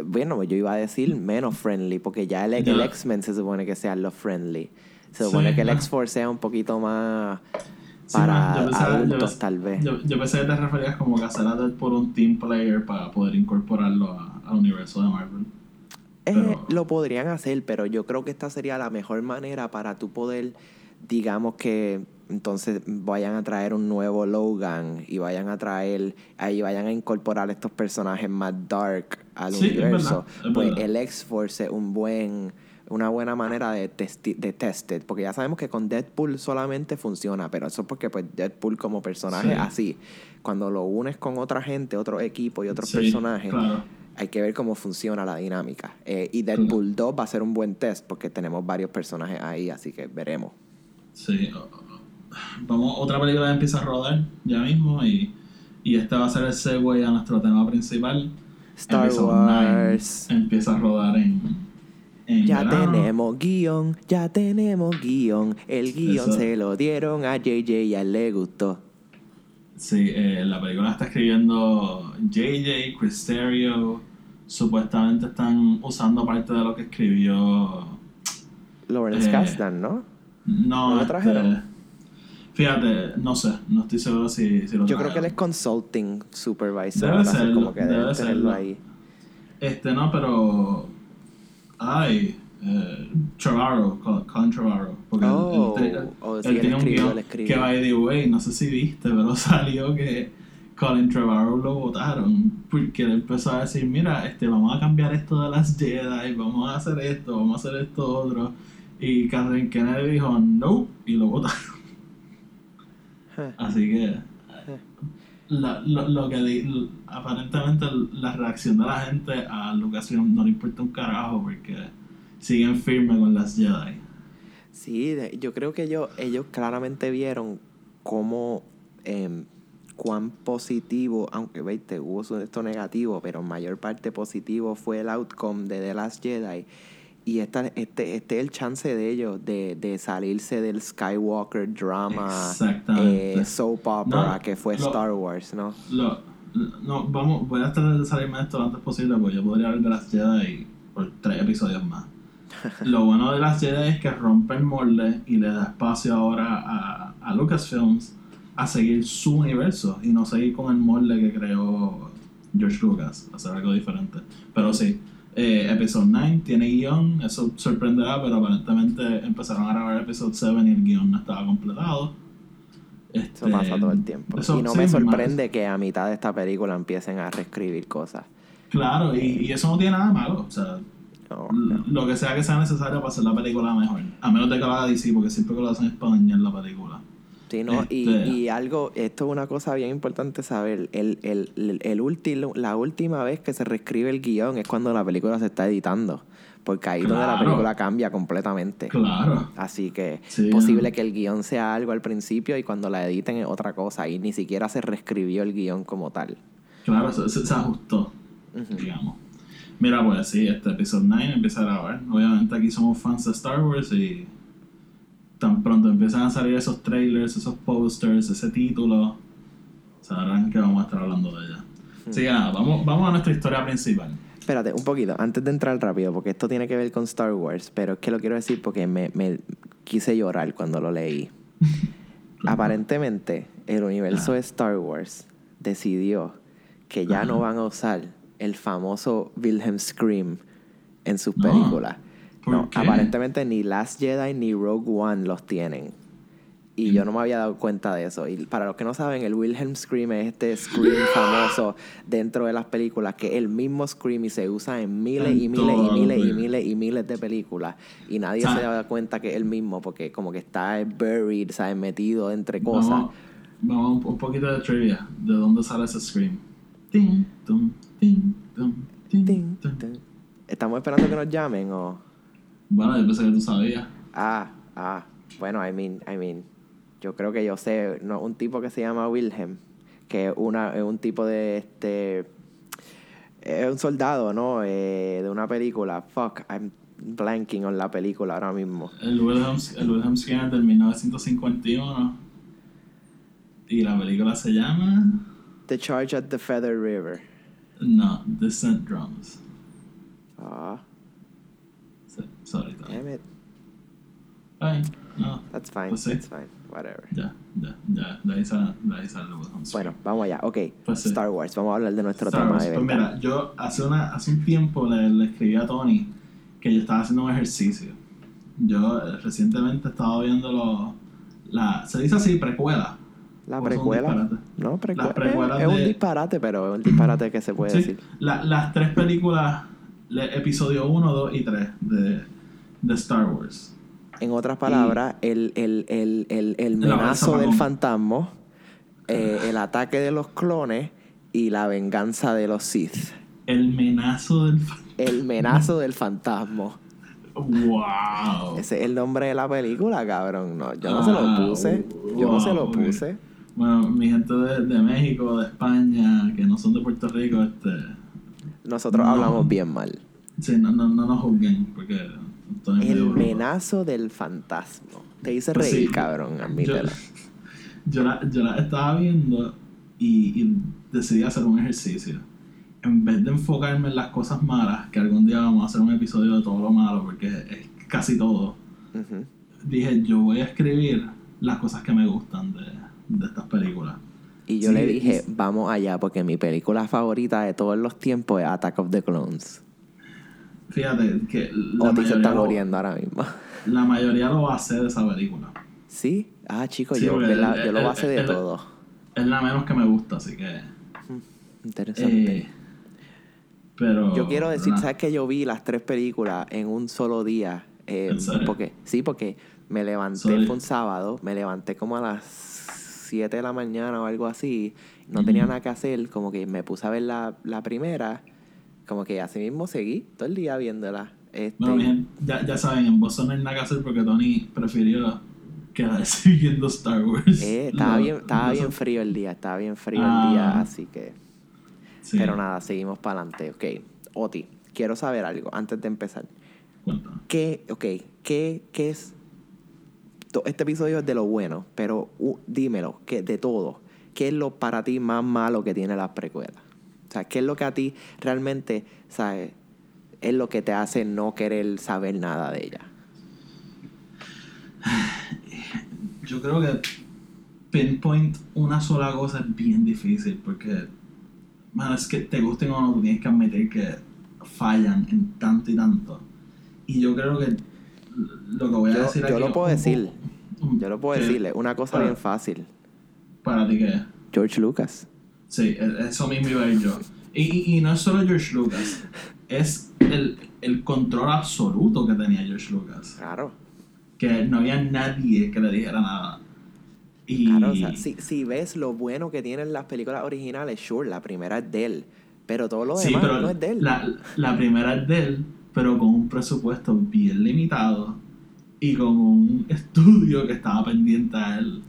bueno, yo iba a decir menos friendly, porque ya el, el. X-Men se supone que sea lo friendly. Se Sí, supone que el ah. X-Force sea un poquito más sí, para yo pensaba- yo adultos, tal vez. Yo, yo pensé que te referías como que hacer a Deadpool un team player para poder incorporarlo a- al universo de Marvel. Eh, Pero- lo podrían hacer, pero yo creo que esta sería la mejor manera para tú poder, digamos que entonces vayan a traer un nuevo Logan y vayan a traer, ahí vayan a incorporar estos personajes más dark al Sí, es universo. verdad, es pues verdad. el X-Force es un buen, una buena manera de, testi- de tested, porque ya sabemos que con Deadpool solamente funciona, pero eso es porque pues Deadpool como personaje Sí. así, cuando lo unes con otra gente, otro equipo y otros Sí, personajes, Claro. hay que ver cómo funciona la dinámica. Eh, y Deadpool 2 va a ser un buen test porque tenemos varios personajes ahí, así que veremos. Sí. Vamos, otra película empieza a rodar ya mismo y, y este va a ser el segue a nuestro tema principal. Star Episode Wars. 9 empieza a rodar en. en Ya verano. tenemos guion, ya tenemos guion. El guion Eso. se lo dieron a JJ y a él le gustó. Sí, eh, la película está escribiendo JJ, Chris Terrio. Supuestamente están usando parte de lo que escribió. Lawrence Eh, Kasdan, ¿no? No, ¿No lo este, trajeron? Fíjate, no sé, no estoy seguro si, si lo Yo creo que él es consulting supervisor. Debe serlo, como que debe serlo. ahí. Este no, pero. Ay, eh, Trevorrow, Colin Trevorrow. Porque él- Oh, él, él- oh, sí, él tiene un escribió, guion él escribió. que, by the way, no sé si viste, pero salió que Colin Trevorrow lo votaron porque él empezó a decir: Mira, este, vamos a cambiar esto de las Jedi, vamos a hacer esto, vamos a hacer esto otro. Y Kathleen Kennedy dijo: No, y lo votaron. Huh. Así que. la- lo, lo que di- aparentemente la reacción de la gente a Lucasfilm no le importa un carajo porque siguen firmes con las Jedi. Sí, yo creo que ellos, ellos claramente vieron cómo, em, cuán positivo, aunque veiste, hubo esto negativo, pero mayor parte positivo fue el outcome de The Last Jedi. Y esta, este, este es el chance de ellos de, de salirse del Skywalker drama, eh, soap opera No, que fue lo- Star Wars, ¿no? Lo, no, vamos, voy a tratar de salirme de esto lo antes posible porque yo podría ver de las Jedi por tres episodios más. Lo bueno de las Jedi es que rompe el molde y le da espacio ahora a, a Lucasfilms a seguir su universo y no seguir con el molde que creó George Lucas, hacer algo diferente. Pero sí, eh, Episode 9 tiene guion, eso sorprenderá, pero aparentemente empezaron a grabar Episode 7 y el guion no estaba completado. Eso Este, pasa todo el tiempo. eso y no sí, me sorprende que a mitad de esta película empiecen a reescribir cosas. Claro, y, y eso no tiene nada malo. O sea, No, l- no. lo que sea que sea necesario para hacer la película mejor. A menos de que lo haga DC, porque siempre que lo hacen es para dañar la película. Sí, ¿no? Y, Este- y algo, esto es una cosa bien importante saber. El, el, el, el la última vez que se reescribe el guion es cuando la película se está editando. Porque ahí es donde la Claro. película cambia completamente. Claro. Así que Sí, es posible que el guion sea algo al principio y cuando la editen es otra cosa. Y ni siquiera se reescribió el guion como tal. Claro, se, ajustó, digamos. Mira, pues sí, este episodio 9 empieza a grabar. Obviamente aquí somos fans de Star Wars y tan pronto empiezan a salir esos trailers, esos posters, ese título, sabrán que vamos a estar hablando de ella. Así que nada, vamos, vamos a nuestra historia principal. Espérate, un poquito, antes de entrar rápido, porque esto tiene que ver con Star Wars, pero es que lo quiero decir porque me, me quise llorar cuando lo leí. Aparentemente, el universo de Star Wars decidió que ya no van a usar el famoso Wilhelm Scream en sus No. películas. ¿Por No, qué? aparentemente ni Last Jedi ni Rogue One los tienen. Y yo no me había dado cuenta de eso. Y para los que no saben, el Wilhelm Scream es este Scream famoso dentro de las películas, que es el mismo Scream y se usa en miles En y miles y miles y miles y miles de películas. Y nadie sea, se da cuenta que es el mismo, porque como que está buried, ¿sabes? Metido entre cosas. Vamos, vamos un, poquito de trivia. ¿De dónde sale ese scream? ¿Estamos esperando que nos llamen o...? Bueno, yo pensé que tú sabías. Ah, ah. Bueno, I mean, I mean, yo creo que yo sé, no, un tipo que se llama Wilhelm, que es una, es un tipo de este es un soldado, ¿no? Eh, de una película. Fuck, I'm blanking on la película ahora mismo. El Wilhelm, el Wilhelm Scream del 1951. Y la película se llama. The Charge at the Feather River. No, Descent Drums. Ah, Sorry, damn it. Ay, no. That's fine, Pues that's fine. Whatever. Ya, ya, ya. De ahí sale, de ahí sale. Bueno, vamos allá. Ok, Pues. Star Wars. Vamos a hablar de nuestro Star tema Wars. de Pues mira, yo hace, una, hace un tiempo le, le escribí a Tony que yo estaba haciendo un ejercicio. Yo eh, recientemente estaba viendo los... La, se dice así, precuela. la ¿O son precuela. No, precuela. Es un disparate, pero es un disparate que se puede Sí, decir. la- las tres películas, episodio 1, 2 y 3 de, de Star Wars. En otras palabras, el, el, el, el, el La menazo del fantasma, eh, el ataque de los clones y la venganza de los Sith. El menazo del... fa- El menazo del fantasma. ¡Wow! Ese es el nombre de la película, cabrón. No, yo no se lo Ah, puse. Yo no se lo wow, puse. Bueno, mi gente de, de México, de España, que no son de Puerto Rico, este... nosotros No. hablamos bien mal. Sí, no, no, no nos juzguen, porque El menazo del fantasma. Te hice Pues reír, sí. cabrón, Yo, admítelo. yo, la, yo la estaba viendo y, y decidí hacer un ejercicio. En vez de enfocarme en las cosas malas, que algún día vamos a hacer un episodio de todo lo malo, porque es casi todo, dije, yo voy a escribir las cosas que me gustan de, de estas películas. Y yo Sí, le dije, vamos allá, porque mi película favorita de todos los tiempos es Attack of the Clones. Fíjate que la Otis se está muriendo ahora mismo. la mayoría lo hace de esa película. ¿Sí? Ah, chicos, Sí, yo, yo lo el- base de el- todo. Es la menos que me gusta, así que... Interesante. eh, pero... Yo quiero decir. ¿sabes que yo vi las tres películas en un solo día? Eh, ¿En serio? porque, sí, porque me levanté, Sorry. fue un sábado, me levanté como a las 7 de la mañana o algo así, no tenía nada que hacer, como que me puse a ver la, la primera, como que así mismo seguí todo el día viéndola. Este, Bueno, bien, ya, ya saben, en Boston no hay nada que hacer porque Tony prefirió quedarse viendo Star Wars. eh, estaba bien, estaba bien frío el día, estaba bien frío Ah. el día, así que... Sí, Pero nada, seguimos para adelante. Ok, Oti, quiero saber algo antes de empezar. cuéntame. ¿Qué, ok, qué, qué es? Este episodio es de lo bueno, pero uh, dímelo, que de todo. ¿Qué es lo para ti más malo que tiene la precuela? Sea, ¿qué es lo que a ti realmente, sabes, es lo que te hace no querer saber nada de ella? Yo creo que pinpoint una sola cosa es bien difícil porque, man, es que te gusten o no, tú tienes que admitir que fallan en tanto y tanto. Y yo creo que lo que voy a Yo, decir yo aquí lo es puedo decir, poco- yo lo puedo que decirle, una cosa para- bien fácil. Para ti que George Lucas. Sí, e- eso mismo iba a ir yo. Y, y, y no es solo George Lucas, es el, el control absoluto que tenía George Lucas. Claro. Que no había nadie que le dijera nada. Y Claro, o sea, si, si ves lo bueno que tienen las películas originales, sure, la primera es de él. Pero todo lo sí, demás pero no es de él. La, la primera es de él, pero con un presupuesto bien limitado y con un estudio que estaba pendiente a él.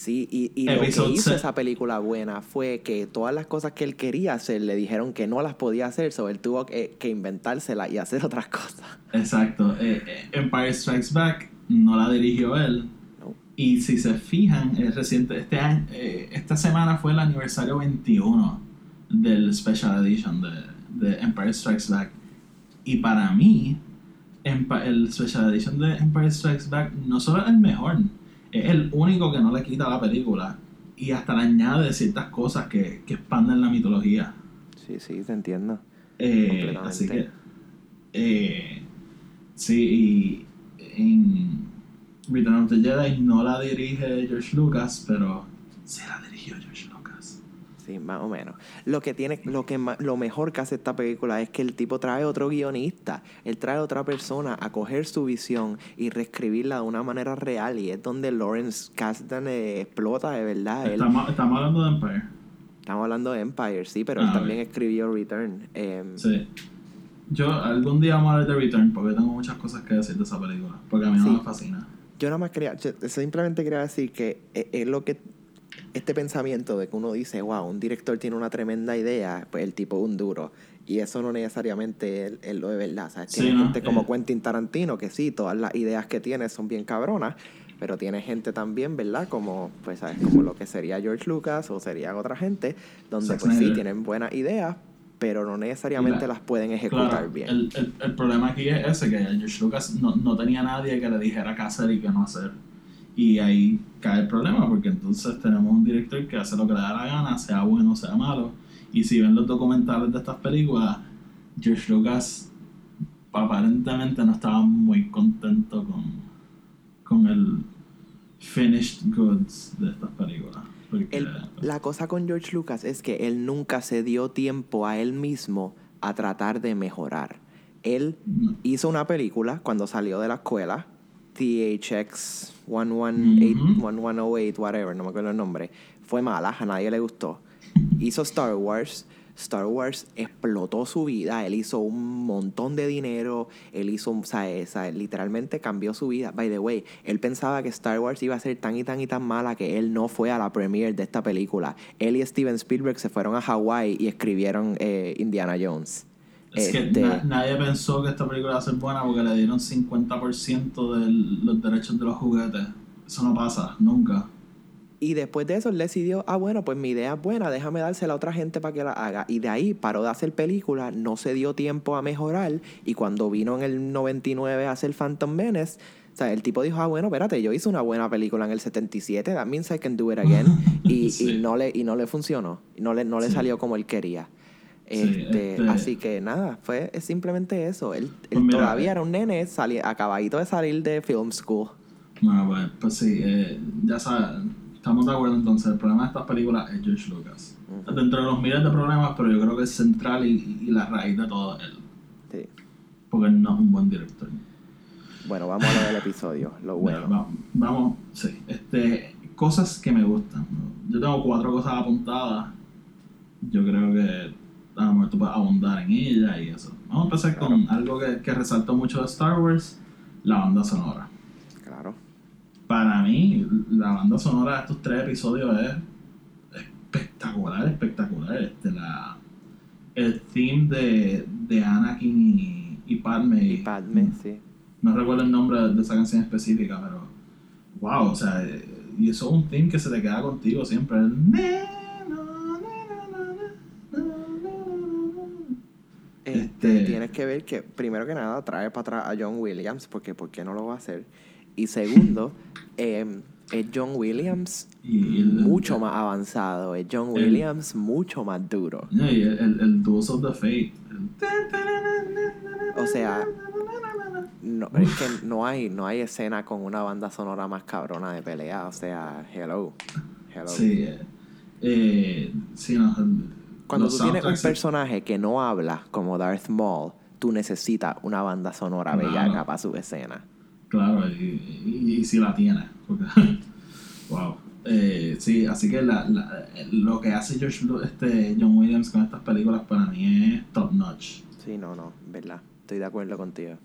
Sí, y, y lo que hizo esa película buena fue que todas las cosas que él quería hacer le dijeron que no las podía hacer, so él tuvo que, que inventárselas y hacer otras cosas. Exacto. Eh, eh, Empire Strikes Back no la dirigió él. No. Y si se fijan, es reciente, este año, eh, esta semana fue el aniversario 21 del Special Edition de, de Empire Strikes Back. Y para mí, el Special Edition de Empire Strikes Back no solo es el mejor, es el único que no le quita la película. Y hasta le añade ciertas cosas que, que expanden la mitología. Sí, sí, te entiendo. Eh, así que, eh, sí, y en Return of the Jedi no la dirige George Lucas, pero sí la dirigió George. Sí, más o menos. Lo que tiene, lo que lo mejor que hace esta película es que el tipo trae otro guionista, él trae otra persona a coger su visión y reescribirla de una manera real y es donde Lawrence Kasdan eh, explota de verdad. Él- Estamos, estamos hablando de Empire. estamos hablando de Empire, sí, pero él Ah, también ok. escribió Return. Em, Sí. Yo algún día vamos a hablar de Return porque tengo muchas cosas que decir de esa película. Porque a mí no me fascina. Yo nada más quería, yo simplemente quería decir que e- es lo que este pensamiento de que uno dice, wow, un director tiene una tremenda idea, pues el tipo es un duro. Y eso no necesariamente es, es lo de verdad. ¿sabes? Sí, Tiene ¿no? gente como Eh. Quentin Tarantino, que sí, todas las ideas que tiene son bien cabronas, pero tiene gente también, ¿verdad? Como, pues, ¿sabes? Como lo que sería George Lucas o sería otra gente, donde pues sí, tienen buenas ideas, pero no necesariamente la- las pueden ejecutar Claro, bien. El, el, el problema aquí es ese, que George Lucas no, no tenía nadie que le dijera qué hacer y qué no hacer. Y ahí cae el problema, porque entonces tenemos un director que hace lo que le da la gana, sea bueno o sea malo. Y si ven los documentales de estas películas, George Lucas aparentemente no estaba muy contento con, con el finished goods de estas películas. El- la cosa con George Lucas es que él nunca se dio tiempo a él mismo a tratar de mejorar. Él no. hizo una película cuando salió de la escuela, THX 118, Ujú. 1108, whatever, no me acuerdo el nombre. Fue mala, a nadie le gustó. Hizo Star Wars. Star Wars explotó su vida, él hizo un montón de dinero, él hizo, o sea, literalmente cambió su vida. By the way, él pensaba que Star Wars iba a ser tan y tan y tan mala que él no fue a la premiere de esta película. Él y Steven Spielberg se fueron a Hawái y escribieron eh, Indiana Jones. Es que Este- na- nadie pensó que esta película iba a ser buena porque le dieron 50% de los derechos de los juguetes. Eso no pasa, nunca. Y después de eso él decidió, ah, bueno, pues mi idea es buena, déjame dársela a otra gente para que la haga. Y de ahí paró de hacer películas, no se dio tiempo a mejorar. Y cuando vino en el 99 a hacer Phantom Menace, o sea, el tipo dijo, ah, bueno, espérate, yo hice una buena película en el 77, that means I can do it again. y, Sí. y, no, le, y no le funcionó, no le, no le Sí. salió como él quería. Sí, Este, este- Así que nada, fue es simplemente eso. Él, él Pues mira, todavía eh, era un nene, sali- acabadito de salir de film school. Bueno, pues, pues sí, eh, ya sabes, estamos de acuerdo entonces. El problema de estas películas es George Lucas. Dentro de los miles de problemas, pero yo creo que es central y, y la raíz de todo él. Sí. Porque él no es un buen director. Bueno, vamos a lo del episodio, lo bueno. Vamos, vamos, sí. Este, cosas que me gustan. Yo tengo cuatro cosas apuntadas. Yo creo que a lo mejor tú puedes abundar en ellas y eso. Vamos a empezar con algo que, que resaltó mucho de Star Wars, la banda sonora. Claro. Para mí, la banda sonora de estos tres episodios es espectacular, espectacular. Este, la, el theme de, de Anakin y, y Padme. Y Padme, sí. No recuerdo el nombre de esa canción específica, pero wow, o sea, y eso es un theme que se te queda contigo siempre. El Este, Este- Tienes que ver que, primero que nada, trae para atrás a John Williams, porque ¿por qué no lo va a hacer? Y segundo, em, es John Williams Y el- mucho más avanzado, es John el- Williams mucho más duro. Y el, Duels of the Fate. O sea, no, es que no hay, no hay escena con una banda sonora más cabrona de pelea, o sea, hello. hello. Sí, eh, eh, sí, no, Cuando los tú tienes un personaje que no habla como Darth Maul, tú necesitas una banda sonora Claro. bellaca para su escena. Claro, y, y, y si la tiene. Porque, wow. Eh, sí, así que la, la- lo que hace George este John Williams con estas películas para mí es top notch. Sí, no, no, verdad. Estoy de acuerdo contigo.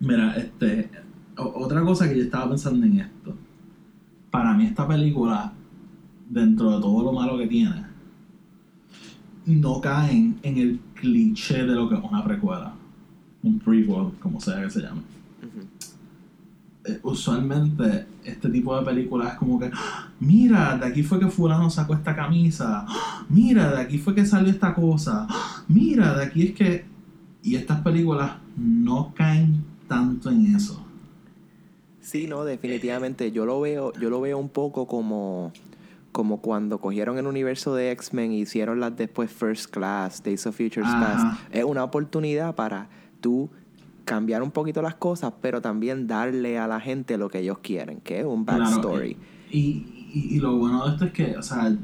Mira, este, otra cosa que yo estaba pensando en esto. Para mí esta película, dentro de todo lo malo que tiene, no caen en el cliché de lo que es una precuela. Un prequel, como sea que se llame. Eh, usualmente este tipo de películas es como que, "Ah, mira, de aquí fue que fulano sacó esta camisa, "Ah, mira, de aquí fue que salió esta cosa, "Ah, mira, de aquí es que... Y estas películas no caen tanto en eso. Sí, no, definitivamente. Yo lo veo, yo lo veo un poco como, como cuando cogieron el universo de X-Men y hicieron las después First Class, Days of Futures. Past. Es una oportunidad para tú cambiar un poquito las cosas, pero también darle a la gente lo que ellos quieren, que es un Claro, backstory. eh, y, y, y lo bueno de esto es que, o sea,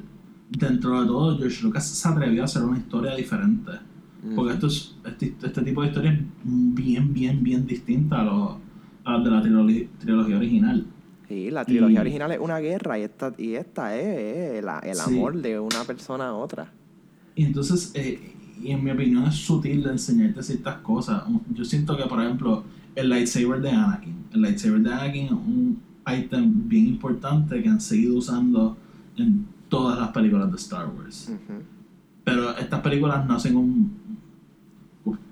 dentro de todo, George Lucas se atrevió a hacer una historia diferente. Porque esto es, este, este tipo de historia es bien, bien, bien distinta a los a de la trilogía, trilogía original. Sí, la trilogía Y- original es una guerra y esta, y esta es, es la- el Sí. amor de una persona a otra. Y entonces, eh, y en mi opinión es sutil de enseñarte ciertas cosas. Yo siento que, por ejemplo, el lightsaber de Anakin. El lightsaber de Anakin es un item bien importante que han seguido usando en todas las películas de Star Wars. Pero estas películas no hacen un,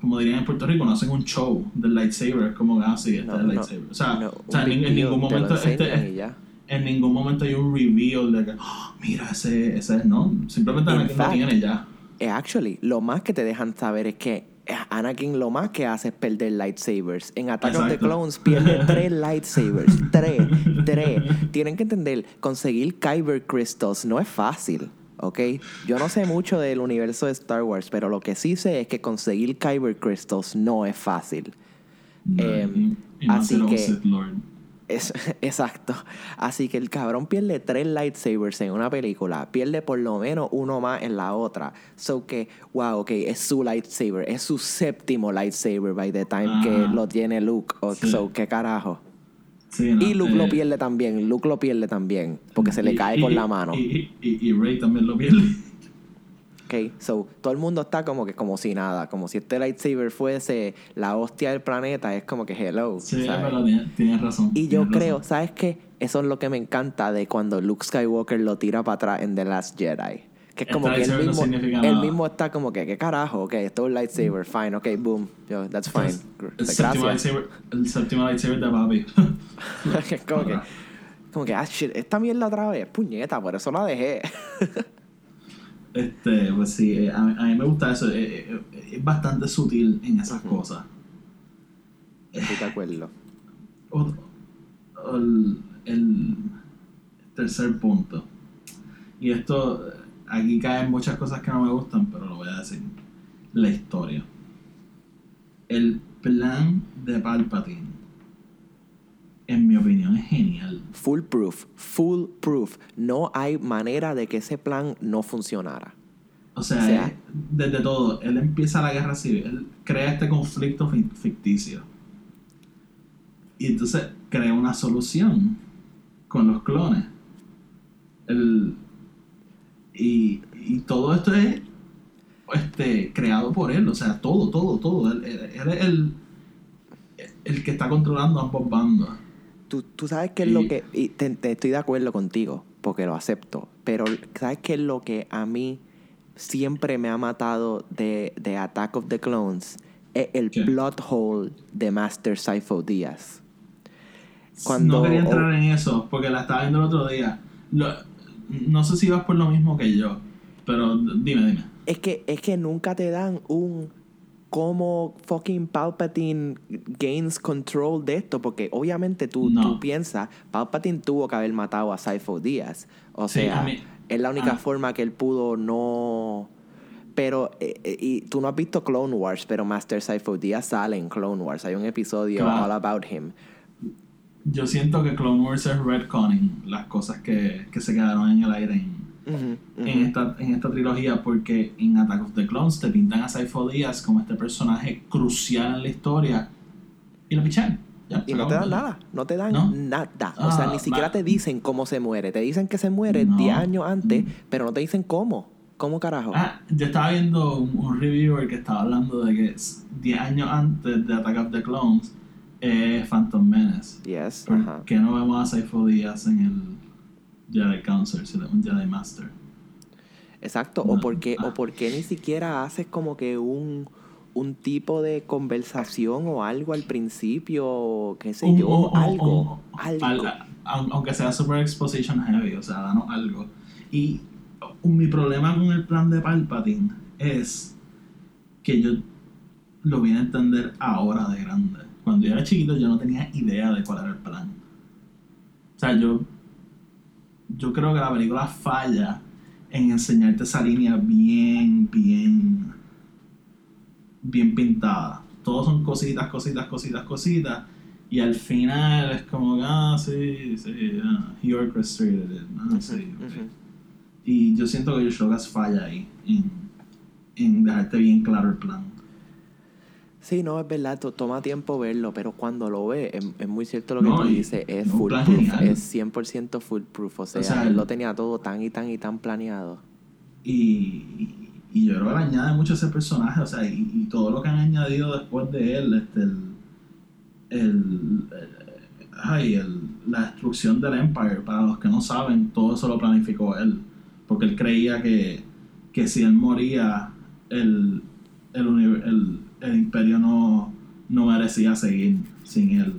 como dirían en Puerto Rico, no hacen un show del lightsaber, como así, este No, es el no, lightsaber. O sea, no, o sea, un en, ningún lo momento este, ya. en ningún momento hay un reveal de que, "Ah, mira, ese, ese es, no, simplemente In Anakin lo fact, tiene ya. Eh, Actually, lo más que te dejan saber es que eh, Anakin lo más que hace es perder lightsabers. En Attack of the Exacto. Clones pierde tres lightsabers. tres, tres. Tienen que entender, conseguir Kyber Crystals no es fácil. ¿Ok? Yo no sé mucho del universo de Star Wars, pero lo que sí sé es que conseguir Kyber Crystals no es fácil. Em, y, y no así que-. Es, exacto. Así que el cabrón pierde tres lightsabers en una película, pierde por lo menos uno más en la otra. So que, wow, ok, es su lightsaber, es su séptimo lightsaber by the time que lo tiene Luke. O, Sí. So, qué carajo. Sí, no, Y Luke lo eh, pierde también, Luke lo pierde también, porque se le y- cae y- con la mano. Y, y, Rey también lo pierde. Ok, so todo el mundo está como que como si nada, como si este lightsaber fuese la hostia del planeta, es como que hello. Sí, ¿sabes? pero tienes, tienes razón. Y yo creo, razón. ¿sabes qué? Eso es lo que me encanta de cuando Luke Skywalker lo tira para atrás en The Last Jedi. Que es como que él lightsaber no mismo, él mismo está como que, ¿qué carajo? Ok, esto es un lightsaber, fine, ok, boom, yo, that's fine. El séptimo, Gracias. lightsaber, el séptimo lightsaber de papi. Como que, como que, ah, shit, esta mierda otra vez, puñeta, por eso la dejé. Este, pues sí, eh, a, mí- a mí me gusta eso. eh, eh, es bastante sutil en esas cosas. Estoy de acuerdo. El, el tercer punto. Y esto, aquí caen muchas cosas que no me gustan, pero lo voy a decir. La historia. El plan de Palpatine, en mi opinión, es genial. Full proof, full proof. No hay manera de que ese plan no funcionara. O sea, O sea- es- desde todo, él empieza la guerra civil, él crea este conflicto fi- ficticio. Y entonces crea una solución con los clones. El- y, y todo esto es este, creado por él, o sea, todo, todo, todo. Él, él- él es el, el que está controlando ambos bandos. Tú, tú sabes qué es Y- lo que... Y te, te estoy de acuerdo contigo, porque lo acepto. Pero ¿sabes qué es lo que a mí siempre me ha matado de, de Attack of the Clones? Es el ¿Qué? plot hole de Master Sifo Díaz. Cuando- no quería entrar en eso porque la estaba viendo el otro día. Lo- no sé si vas por lo mismo que yo, pero dime, dime. Es que, es que nunca te dan un cómo fucking Palpatine gains control de esto, porque obviamente tú, No. tú piensas, Palpatine tuvo que haber matado a Sifo Díaz. O Sí, sea, mí- es la única forma que él pudo no... Pero, eh, eh, y tú no has visto Clone Wars, pero Master Sifo Díaz sale en Clone Wars. Hay un episodio Claro. all about him. Yo siento que Clone Wars es retconning las cosas que, que se quedaron en el aire en, Ujú, en, ujú. esta, en esta trilogía, porque en Attack of the Clones te pintan a Sifo Díaz como este personaje crucial en la historia y lo pichan. Ya, Y no te dan nada, no te dan ¿No? nada. O sea, Ah, ni siquiera te dicen cómo se muere. Te dicen que se muere No. 10 años antes, Mm. pero no te dicen cómo. ¿Cómo carajo? Ah, yo estaba viendo un, un reviewer que estaba hablando de que es 10 años antes de Attack of the Clones es Phantom Menace. Yes, ¿Por qué no vemos a Sifo Díaz en el Jedi Council, un Jedi Master? Exacto. O No. por qué, Ah. o por qué ni siquiera haces como que un, un tipo de conversación o algo al principio, o qué sé yo, algo. un- algo. al- aun- aunque sea super exposition heavy, o sea, danos algo. Y mi problema con el plan de Palpatine es que yo lo vine a entender ahora de grande. Cuando yo era chiquito yo no tenía idea de cuál era el plan. O sea, yo, yo creo que la película falla en enseñarte esa línea bien, bien, bien pintada. Todos son cositas, cositas, cositas, cositas. Y al final es como, ah, sí, sí, ah, he orchestrated it. Ah, sí, ok. Ujú. Y yo siento que George Lucas falla ahí, en, en dejarte bien claro el plan. Sí, no, es verdad, to- toma tiempo verlo, pero cuando lo ves, es, es muy cierto lo que No, tú dices, es no, un full plan proof, genial. es 100% full proof, o sea, sea, él lo tenía todo tan y tan y tan planeado. Y, y, yo creo que le añade mucho a ese personaje, o sea, y, y todo lo que han añadido después de él, este, el, el, eh, ay, el- la destrucción del Empire, para los que no saben, todo eso lo planificó él, porque él creía que, que si él moría, el, el, el, el imperio no, no merecía seguir sin él.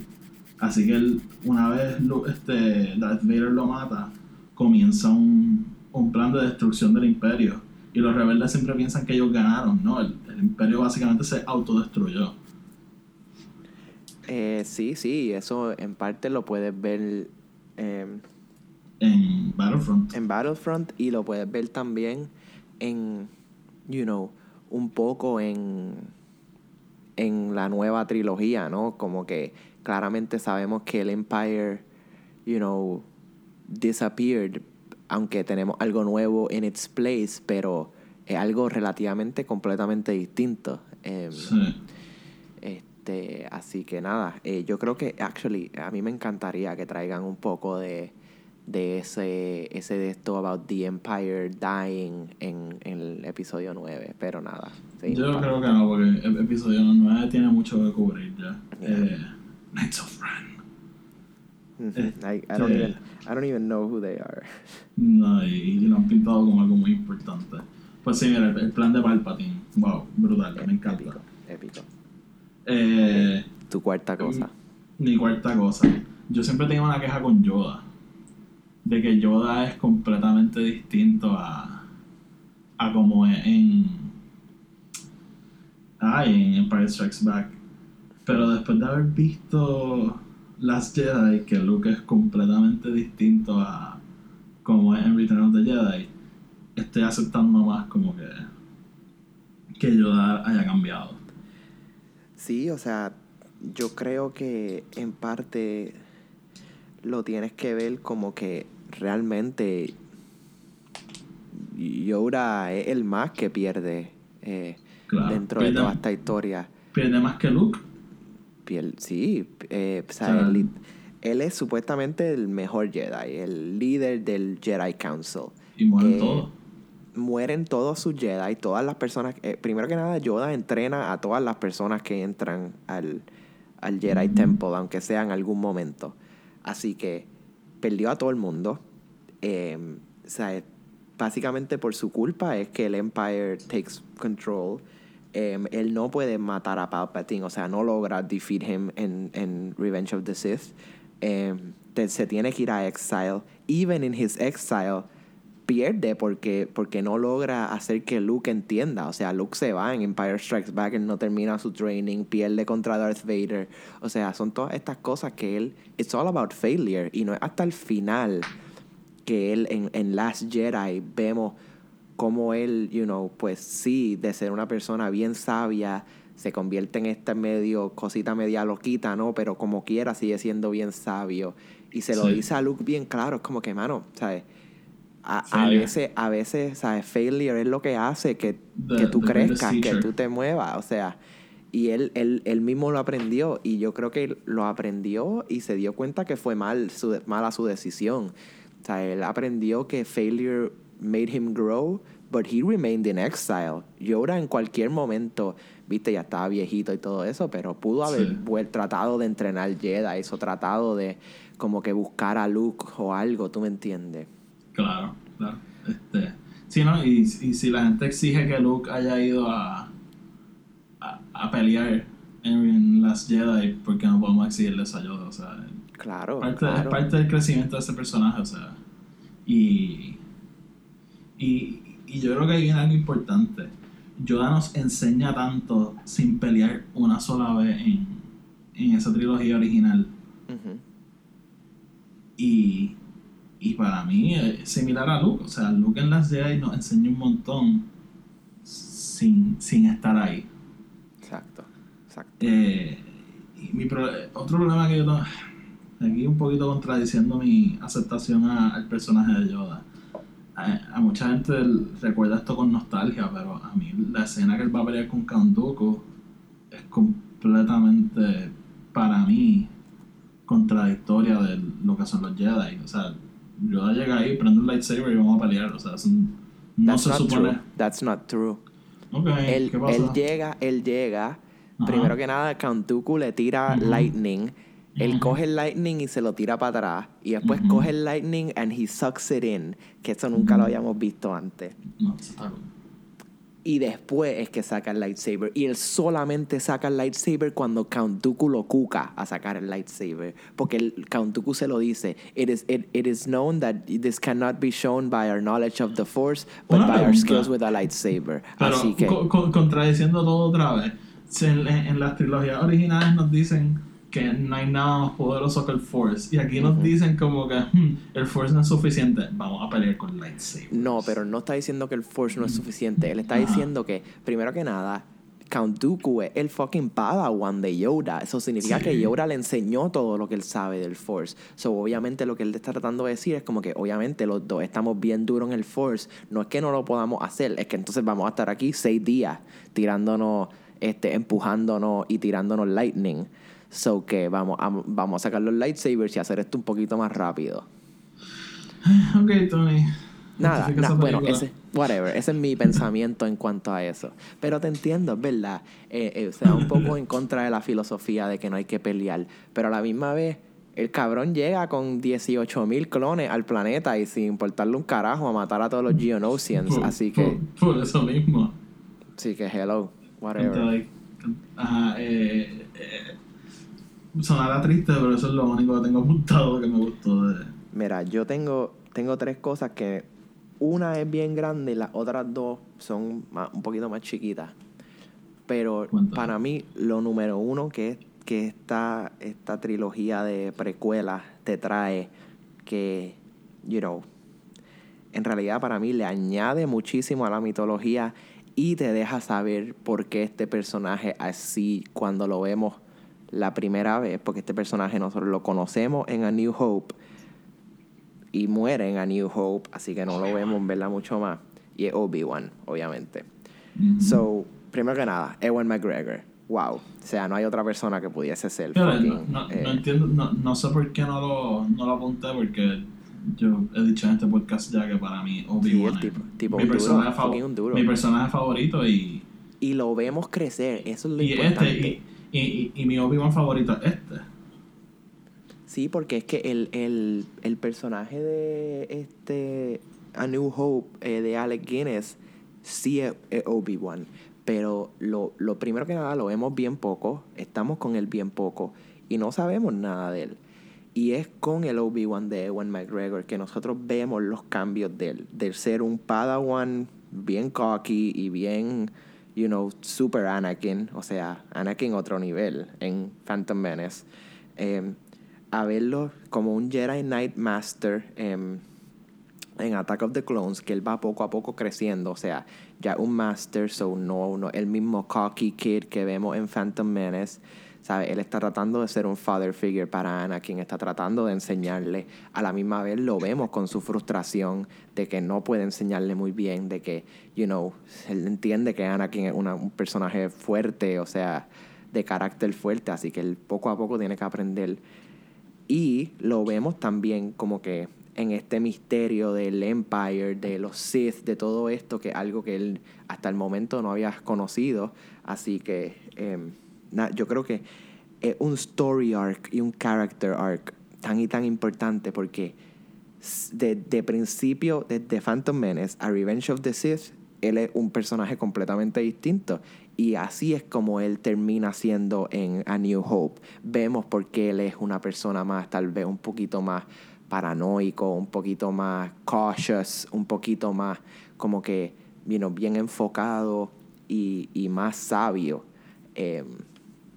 Así que él, una vez lo- este, Darth Vader lo mata, comienza un, un plan de destrucción del imperio. Y los rebeldes siempre piensan que ellos ganaron, ¿no? El, el imperio básicamente se autodestruyó. Eh, sí, sí, eso en parte lo puedes ver em, En Battlefront. en Battlefront y lo puedes ver también en, you know, un poco en, en la nueva trilogía, ¿no? Como que claramente sabemos que el Empire, you know, disappeared, aunque tenemos algo nuevo en its place, pero es algo relativamente completamente distinto. Em, Sí. este, así que nada, eh, yo creo que, actually, a mí me encantaría que traigan un poco de, de ese, ese de esto about the Empire dying en, en el episodio 9, pero nada. Yo para- creo que no, porque el episodio 9 tiene mucho que cubrir ya. Yeah. Eh, Knights of Ren. Este- I, I don't even, I don't even know who they are. No, y, y lo han pintado como algo muy importante. Pues sí, mira, el, el plan de Palpatine. Wow, brutal, me encanta. Épico, épico. Eh, Tu cuarta cosa. mi cuarta cosa. Yo siempre tengo una queja con Yoda. De que Yoda es completamente distinto a. a como es en. Ay, en Empire Strikes Back. Pero después de haber visto Last Jedi, que Luke es completamente distinto a como es en Return of the Jedi, estoy aceptando más como que. que Yoda haya cambiado. Sí, o sea, yo creo que en parte lo tienes que ver como que realmente Yoda es el más que pierde eh, Claro, dentro de toda esta historia. Pierde más que Luke. Sí, eh, o sea, O sea, él, él es supuestamente el mejor Jedi, el líder del Jedi Council. Y mueren Eh, todos. Mueren todos sus Jedi, todas las personas. eh, primero que nada, Yoda entrena a todas las personas que entran al, al Jedi Temple, aunque sea en algún momento. Así que perdió a todo el mundo. Eh, o sea, básicamente por su culpa es que el Empire takes control. Eh, él no puede matar a Palpatine, o sea, no logra defeat him en, en Revenge of the Sith. Te- se tiene que ir a exile. Even in his exile, pierde porque, porque no logra hacer que Luke entienda. O sea, Luke se va en Empire Strikes Back, él no termina su training, pierde contra Darth Vader. O sea, son todas estas cosas que él. It's all about failure. Y no es hasta el final que él en, en Last Jedi vemos cómo él, you know, pues sí, de ser una persona bien sabia, se convierte en esta medio cosita media loquita, ¿no? Pero como quiera sigue siendo bien sabio. Y se lo Sí. dice a Luke bien claro, es como que, mano, ¿sabes? A, a veces, a veces, ¿sabes? Failure es lo que hace que, The- que tú crezcas, que tú te muevas, o sea. Y él, él, él mismo lo aprendió y yo creo que lo aprendió y se dio cuenta que fue mal su, mala su decisión. O sea, él aprendió que failure made him grow, but he remained in exile. Yoda en cualquier momento, viste, ya estaba viejito y todo eso, pero pudo haber Sí. tratado de entrenar Jedi, o tratado de como que buscar a Luke o algo, ¿tú me entiendes? Claro, claro. Este, sí, ¿no? Y, y si la gente exige que Luke haya ido a, a, a pelear en Last Jedi, ¿por qué no podemos exigirle esa ayuda? O sea, Claro, parte, es claro. parte del crecimiento de ese personaje, o sea. Y, y, y yo creo que ahí viene algo importante. Yoda nos enseña tanto sin pelear una sola vez en, en esa trilogía original. Y, y para mí es similar a Luke. O sea, Luke en las Jedi nos enseña un montón sin, sin estar ahí. Exacto, exacto. Eh, y mi pro- otro problema que yo tengo, aquí un poquito contradiciendo mi aceptación a- al personaje de Yoda. A, a mucha gente recuerda esto con nostalgia, pero a mí la escena que él va a pelear con Dooku es completamente, para mí, contradictoria de lo que son los Jedi. O sea, Yoda llega ahí, prende un lightsaber y vamos a pelear. O sea, es un- no That's se supone. true. That's not true. Ok, él, ¿qué pasa? él llega, él llega. Ajá. Primero que nada, Dooku le tira lightning. Él coge el lightning y se lo tira para atrás. Y después coge el lightning and he sucks it in. Que eso nunca lo habíamos visto antes. No, eso está cool. Y después es que saca el lightsaber. Y él solamente saca el lightsaber cuando Count Dooku lo cuca a sacar el lightsaber. Porque el Count Dooku se lo dice. It is, it, it is known that this cannot be shown by our knowledge of the Force, but Una by our pregunta. skills with a lightsaber. Pero Así que... co- co- contradiciendo todo otra vez, si en, en las trilogías originales nos dicen que no hay nada más poderoso que el Force, y aquí nos dicen como que "Hmm, el Force no es suficiente, vamos a pelear con lightsaber. No, pero no está diciendo que el Force no es suficiente. Él está diciendo que, primero que nada, Count Dooku es el fucking Padawan de Yoda. Eso significa Sí. que Yoda le enseñó todo lo que él sabe del Force. So, obviamente, lo que él está tratando de decir es como que, obviamente, los dos estamos bien duros en el Force. No es que no lo podamos hacer, es que entonces vamos a estar aquí seis días tirándonos, este, empujándonos y tirándonos lightning. So, que vamos a, vamos a sacar los lightsabers y hacer esto un poquito más rápido. Ok, Tony. Nada, Justifica na- esa bueno, ese, whatever, ese es mi pensamiento en cuanto a eso. Pero te entiendo, es verdad. Eh, eh, o sea, un poco en contra de la filosofía de que no hay que pelear. Pero a la misma vez, El cabrón llega con 18.000 clones al planeta y sin importarle un carajo a matar a todos los Geonosians. Por- Así que, Por, por eso mismo. sí que hello, whatever. like- Ajá, eh, eh, sonará triste, pero eso es lo único que tengo apuntado que me gustó de. Mira, yo tengo, tengo tres cosas que una es bien grande y las otras dos son más- un poquito más chiquitas. Pero Cuéntame. para mí, lo número uno que es que esta, esta trilogía de precuelas te trae que, you know, en realidad para mí le añade muchísimo a la mitología y te deja saber por qué este personaje así cuando lo vemos la primera vez, porque este personaje nosotros lo conocemos en A New Hope y muere en A New Hope, así que no lo vemos verla mucho más. Y es Obi-Wan, obviamente. So, primero que nada, Ewan McGregor. Wow. O sea, no hay otra persona que pudiese ser. Pero, fucking, no, no- eh, no entiendo, no, no sé por qué no lo, no lo apunté, porque yo he dicho en este podcast ya que para mí Obi-Wan tipo- tipo mi, personaje duro. mi personaje favorito y, Y lo vemos crecer, eso es lo y importante. este y, y, y, mi Obi-Wan favorito es este. Sí, porque es que el, el, el personaje de este A New Hope eh, de Alec Guinness sí es, es Obi-Wan. Pero lo, lo primero que nada lo vemos bien poco, estamos con él bien poco y no sabemos nada de él. Y es con el Obi-Wan de Ewan McGregor que nosotros vemos los cambios de él. De ser un Padawan bien cocky y bien, you know, super Anakin. O sea, Anakin otro nivel en Phantom Menace. em, a verlo como un Jedi Knight Master em, en Attack of the Clones, que él va poco a poco creciendo, o sea, ya un Master, so no, no el mismo cocky kid que vemos en Phantom Menace, ¿sabe? Él está tratando de ser un father figure para Anakin, está tratando de enseñarle, a la misma vez lo vemos con su frustración de que no puede enseñarle muy bien, de que, you know, él entiende que Anakin es una- un personaje fuerte, o sea, de carácter fuerte, así que él poco a poco tiene que aprender y lo vemos también como que en este misterio del Empire, de los Sith, de todo esto, que es algo que él hasta el momento no había conocido. Así que em, yo creo que es un story arc y un character arc tan y tan importante porque s- de, de principio, desde Phantom Menace a Revenge of the Sith, él es un personaje completamente distinto. Y así es como él termina siendo en A New Hope. Vemos por qué él es una persona más, tal vez un poquito más paranoico, un poquito más cautious, un poquito más como que, you know, bien enfocado y, y más sabio. Em,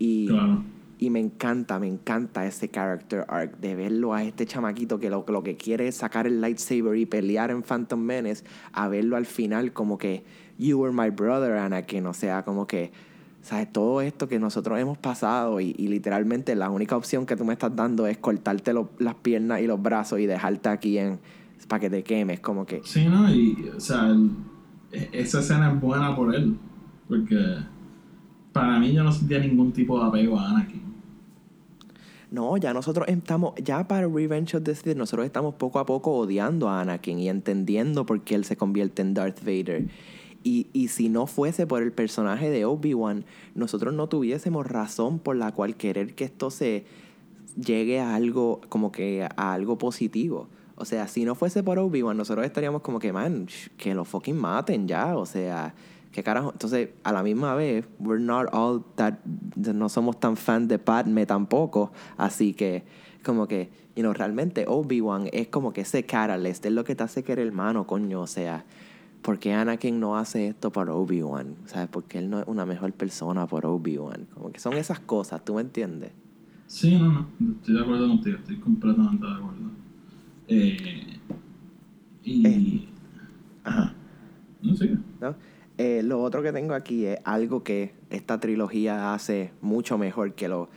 y, Claro. y me encanta, me encanta ese character arc de verlo a este chamaquito que lo, lo que quiere es sacar el lightsaber y pelear en Phantom Menace, a verlo al final como que You were my brother, Anakin. O sea, como que, ¿sabes? Todo esto que nosotros hemos pasado y, y literalmente la única opción que tú me estás dando es cortarte lo- las piernas y los brazos y dejarte aquí en para que te quemes, como que Sí, ¿no? Y, o sea, el- e- esa escena es buena por él. Porque para mí yo no sentía ningún tipo de apego a Anakin. No, ya nosotros estamos, ya para Revenge of the Sith, nosotros estamos poco a poco odiando a Anakin y entendiendo por qué él se convierte en Darth Vader. Y, y si no fuese por el personaje de Obi-Wan, nosotros no tuviésemos razón por la cual querer que esto se llegue a algo, como que a algo positivo. O sea, si no fuese por Obi-Wan, nosotros estaríamos como que, man, que lo fucking maten ya. O sea, ¿qué carajo? Entonces, a la misma vez, we're not all that, no somos tan fan de Padme tampoco. Así que, como que, you know, realmente Obi-Wan es como que ese catalyst, es lo que te hace querer hermano, coño. O sea, ¿por qué Anakin no hace esto por Obi-Wan? ¿Sabes? Porque él no es una mejor persona por Obi-Wan. Como que son esas cosas, ¿tú me entiendes? Sí, no, no. Estoy de acuerdo contigo. Estoy completamente de acuerdo. Eh, y. Eh. Ajá. No sé. ¿no? Eh, lo otro que tengo aquí es algo que esta trilogía hace mucho mejor que lo,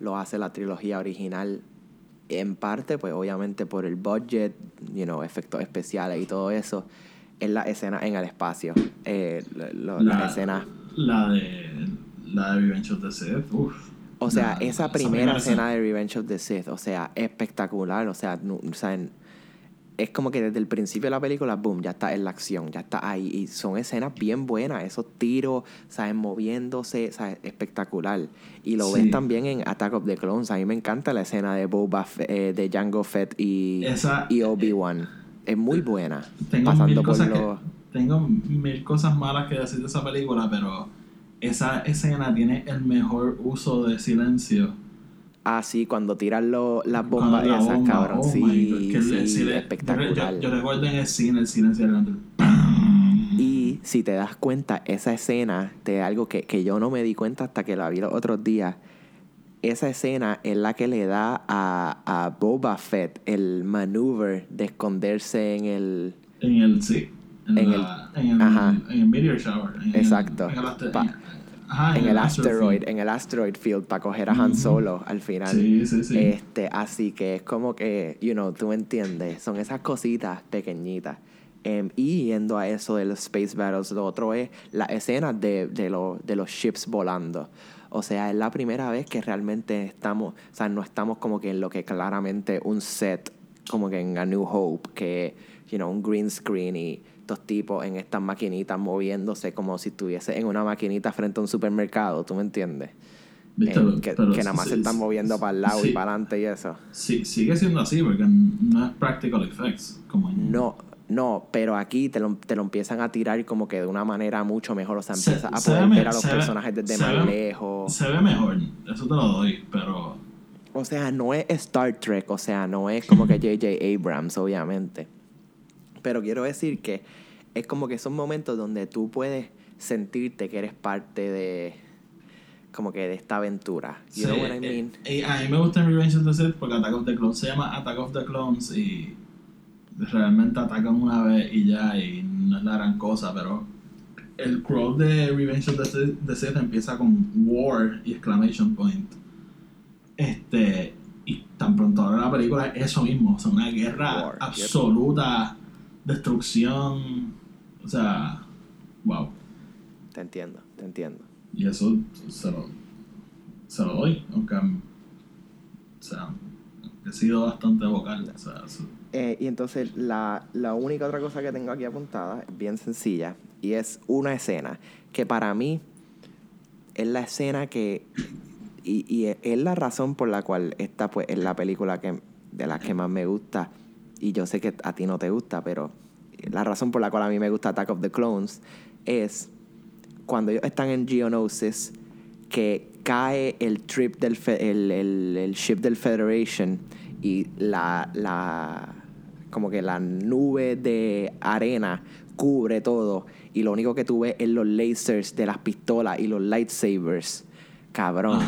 lo hace la trilogía original. En parte, pues obviamente por el budget, you know, efectos especiales y todo eso, es la escena en el espacio. Eh, lo- las escenas. La de. La de Revenge of the Sith. Uf. O sea, La- esa primera escena de Revenge of the Sith, o sea, espectacular. O sea, nu- o sea, en- es como que desde el principio de la película, boom, ya está en la acción, ya está ahí. Y son escenas bien buenas, esos tiros, ¿sabes? Moviéndose, ¿sabes? Espectacular. Y lo Sí. ves también en Attack of the Clones. A mí me encanta la escena de Boba eh, de Jango Fett y, Esa- y Obi-Wan. Es muy buena. Tengo pasando por los... que, tengo mil cosas malas que decir de esa película, pero esa escena tiene el mejor uso de silencio. Ah, sí, cuando tiran lo- las bombas la esas, bomba, cabrón. oh sí, que el sí, espectacular. Yo, yo recuerdo en el cine el grande. Y si te das cuenta, esa escena de algo que, que yo no me di cuenta hasta que la vi los otros días, esa escena es la que le da a, a Boba Fett el maneuver de esconderse en el... En el, sí. En, En la- en el, ajá. en el meteor shower. el- Exacto. El, Pa- en- ajá, en el asteroid, field. en el asteroid field para coger a Han Ujú. Solo al final. Sí, sí, sí. Este, así que es como que, you know, tú entiendes, son esas cositas pequeñitas. Em, y yendo a eso de los Space Battles, lo otro es la escena de, de, lo- de los ships volando. O sea, es la primera vez que realmente estamos, o sea, no estamos como que en lo que claramente un set, como que en A New Hope, que, you know, un green screen y estos tipos en estas maquinitas moviéndose como si estuviese en una maquinita frente a un supermercado, ¿tú me entiendes? Viste, pero- que, que nada más sí, se están sí, moviendo para el lado sí. y para adelante y eso. Sí, sigue siendo así porque no es practical effects. Como en- No, no, pero aquí te lo, te lo empiezan a tirar como que de una manera mucho mejor. O sea, Se- empiezas a se poder ve me- ver a los personajes desde más ve- lejos. Se ve mejor, eso te lo doy, pero O sea, no es Star Trek, o sea, no es como que J.J. Abrams, obviamente. Pero quiero decir que es como que son momentos donde tú puedes sentirte que eres parte de como que de esta aventura. You Sí, know what I eh, mean? eh, a mí me gusta en Revenge of the Sith porque Attack of the Clones se llama Attack of the Clones y realmente atacan una vez y ya y no es la gran cosa, pero el crawl de Revenge of the Sith, the Sith empieza con War y exclamation point. Este y tan pronto ahora la película es eso mismo, o sea, una guerra War, yep. Destrucción, o sea, wow. Te entiendo, te entiendo. Y eso se lo, se lo doy, aunque o sea, he sido bastante vocal. O sea, eso- Eh, y entonces la, la única otra cosa que tengo aquí apuntada es bien sencilla y es una escena que para mí es la escena que y, y es- es la razón por la cual esta pues es la película que de las que más me gusta y yo sé que a ti no te gusta pero la razón por la cual a mí me gusta Attack of the Clones es cuando ellos están en Geonosis que cae el trip del fe- el, el- el ship del Federation y la, la como que la nube de arena cubre todo y lo único que tú ves es los lasers de las pistolas y los lightsabers. Cabrón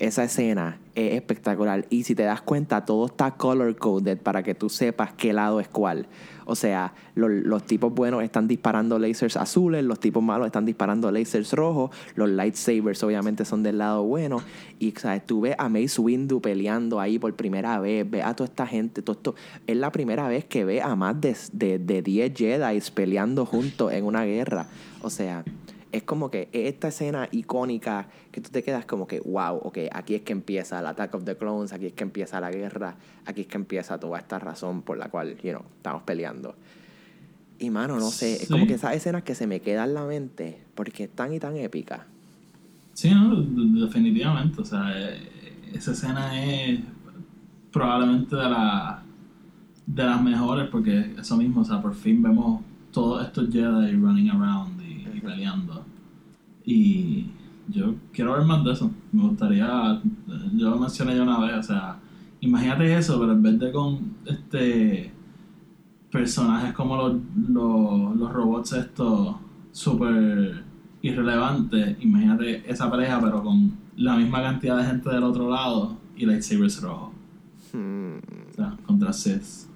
esa escena es espectacular. Y si te das cuenta todo está color coded para que tú sepas qué lado es cuál. O sea lo- los tipos buenos están disparando lasers azules los tipos malos están disparando lasers rojos los lightsabers obviamente son del lado bueno. Y ¿sabes? tú ves a Mace Windu peleando ahí por primera vez ves a toda esta gente todo esto. Es la primera vez que ve a más de, de, de 10 Jedi peleando juntos en una guerra. O sea es como que esta escena icónica que tú te quedas como que, wow, ok, aquí es que empieza el Attack of the Clones, aquí es que empieza la guerra, aquí es que empieza toda esta razón por la cual, you know, estamos peleando. Y mano, no sé, es como Sí. que esas escenas que se me quedan en la mente porque es tan y tan épica. Sí, no, de- definitivamente. O sea, eh, esa escena es probablemente de, la, de las mejores porque eso mismo, o sea, por fin vemos todos estos Jedi running around y, yo quiero ver más de eso. Me gustaría, yo lo mencioné ya una vez, o sea, imagínate eso, pero en vez de con este personajes como los, los, los robots estos súper irrelevantes, imagínate esa pareja pero con la misma cantidad de gente del otro lado y lightsabers rojos. Hmm. O sea, contra Sith.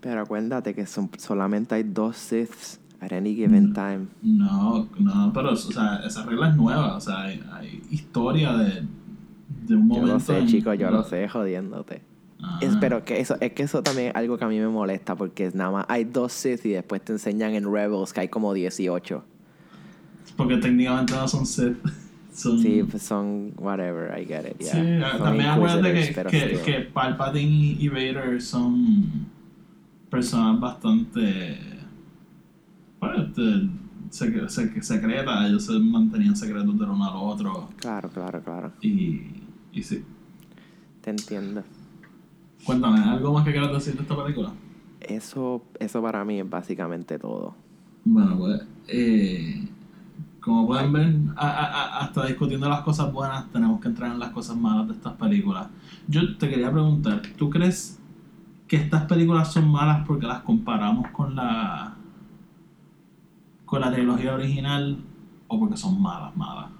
Pero acuérdate que son, solamente hay dos Siths at any given Mm. time. No, no, pero o sea, esa regla es nueva, o sea, hay, hay historia de, de un Yo momento. lo sé, chicos, yo lo sé, jodiéndote. Ah. Es, pero que eso, es que eso también es algo que a mí me molesta porque nada más hay dos Sith y después te enseñan en Rebels que hay como 18. Porque técnicamente no son Sith. Son, Sí, pues son whatever, I get it. Sí, yeah. Son también acuérdate que, que, que Palpatine y Vader son personas bastante. Pues, este, sec- sec- secretas. Ellos se mantenían secretos del uno al otro. Claro, claro, claro. Y, y sí. Te entiendo. Cuéntame, ¿algo más que quieras decir de esta película? Eso, eso para mí es básicamente todo. Bueno, pues, eh, como pueden ver, a- a- a- hasta discutiendo las cosas buenas, tenemos que entrar en las cosas malas de estas películas. Yo te quería preguntar, ¿tú crees que estas películas son malas porque las comparamos con la con la trilogía original o porque son malas, malas?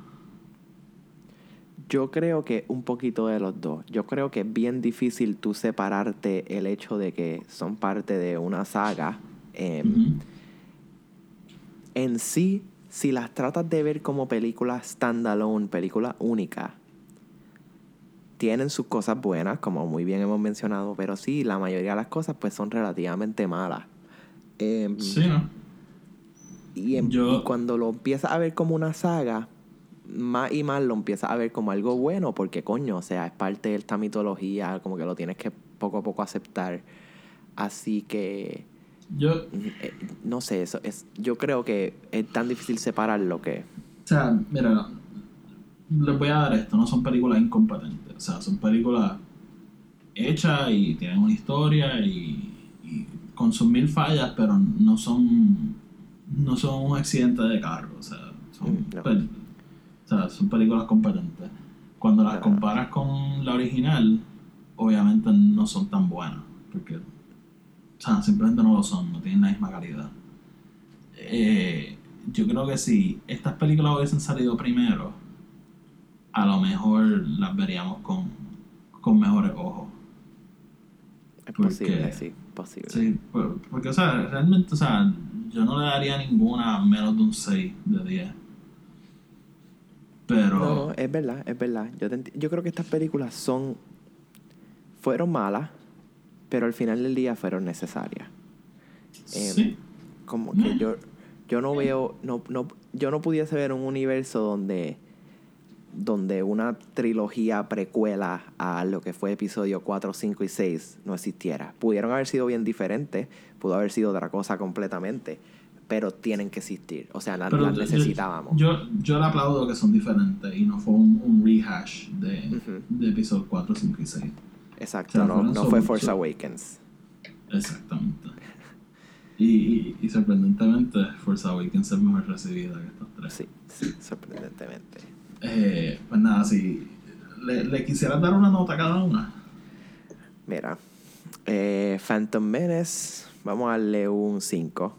Yo creo que un poquito de los dos. Yo creo que es bien difícil tú separarte el hecho de que son parte de una saga. eh, Ujú. En sí, si las tratas de ver como películas standalone, películas únicas, tienen sus cosas buenas, como muy bien hemos mencionado, pero sí, la mayoría de las cosas pues son relativamente malas. Em, Sí, ¿no? Y, en- Yo- y cuando lo empiezas a ver como una saga, más y más lo empiezas a ver como algo bueno, porque coño, o sea, es parte de esta mitología, como que lo tienes que poco a poco aceptar. Así que, Yo, eh, no sé, eso es, yo creo que es tan difícil separar lo que... O sea, mira, les voy a dar esto, no son películas incompetentes. O sea, son películas hechas y tienen una historia y, y con sus mil fallas, pero no son no son un accidente de carro. O sea, son, Mm, no. pel- o sea, son películas competentes. Cuando las comparas con la original, obviamente no son tan buenas. Porque, o sea, simplemente no lo son, no tienen la misma calidad. Eh, yo creo que si estas películas hubiesen salido primero, a lo mejor las veríamos con, con mejores ojos. Es ¿Por posible, sí, posible. Sí, por- porque, o sea, realmente, o sea, yo no le daría ninguna menos de un 6 de 10. Pero, No, no, es verdad, es verdad. Yo, te yo creo que estas películas son... Fueron malas, pero al final del día fueron necesarias. em, sí, Como que yo, yo no veo, no, no, yo no pudiese ver un universo donde, donde una trilogía precuela a lo que fue episodio 4, 5 y 6 no existiera. Pudieron haber sido bien diferentes, pudo haber sido otra cosa completamente, pero tienen que existir. O sea, la- las yo- necesitábamos. Yo, yo le aplaudo que son diferentes y no fue un, un rehash de, Ujú. de episodio 4, 5 y 6. Exacto, o sea, no, no fue Force Awakens. Exactamente. Y, y, y sorprendentemente, Force Awakens es mejor recibida que estos tres. Sí, sí, sorprendentemente. Eh, pues nada, si le, le quisieras dar una nota a cada una. Mira, eh, Phantom Menace, vamos a darle un 5.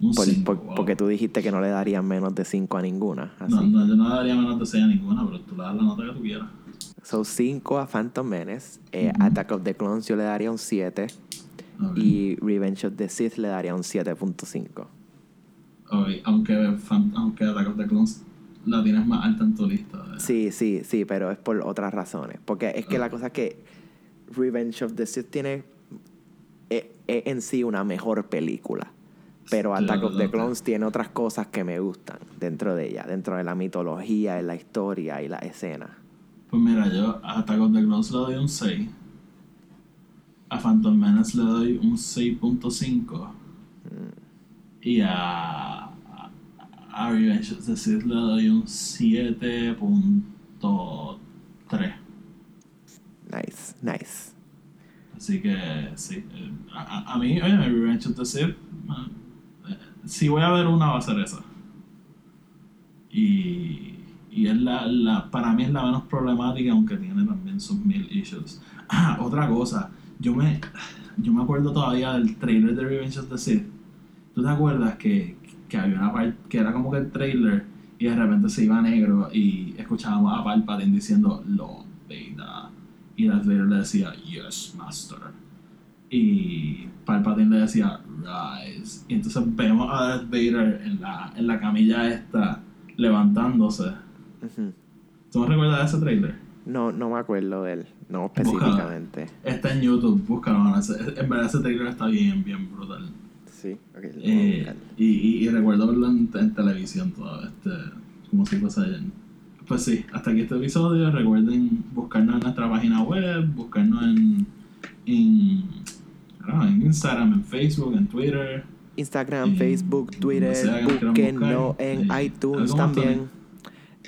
Un Por- cinco, por- wow. Porque tú dijiste que no le darías menos de 5 a ninguna. Así. No, no, yo no le daría menos de 6 a ninguna, pero tú le das la nota que tú quieras. So 5 a Phantom Menace. Eh, Ujú. Attack of the Clones yo le daría un 7. Ok. Y Revenge of the Sith le daría un 7.5. Ok, Aunque, aunque Attack of the Clones la tienes más alta en tu lista. ¿verdad? Sí, sí, sí, pero es por otras razones. Porque es que la cosa es que Revenge of the Sith tiene es, es en sí una mejor película. Pero Attack of the. Clones tiene otras cosas que me gustan dentro de ella, dentro de la mitología, y la historia y la escena. Pues mira, yo a Attack of the Clones le doy un 6. A Phantom Menace le doy un 6.5. Y a, a, Revenge of the Sith le doy un 7.3. Nice, nice. Así que sí. eh, A, a- a mí, oye, Revenge of the Sith, eh, si voy a ver una va a ser esa. Y, y es la, la, para mí es la menos problemática, aunque tiene también sus mil issues. Ah, otra cosa. Yo me, yo me acuerdo todavía del trailer de Revenge of the Sith. ¿Tú te acuerdas que, que había una parte que era como que el trailer y de repente se iba a negro y escuchábamos a Palpatine diciendo Lord Vader y Darth Vader le decía Yes, Master y Palpatine le decía Rise y entonces vemos a Darth Vader en la, en la camilla esta levantándose. Ujú. ¿tú me recuerdas de ese trailer? No, no me acuerdo de él, no específicamente. está en YouTube, búscalo en verdad ese trailer está bien, bien brutal Sí, ok. Eh, y, y, y recuerdo verlo en, en televisión todo, este, como si fuese ayer. Pues sí, hasta aquí este episodio. Recuerden buscarnos en nuestra página web, buscarnos en, en, Instagram, en Facebook, en Twitter. Instagram, Y Facebook, Twitter, buscar. en Eh, iTunes ¿algo más, también.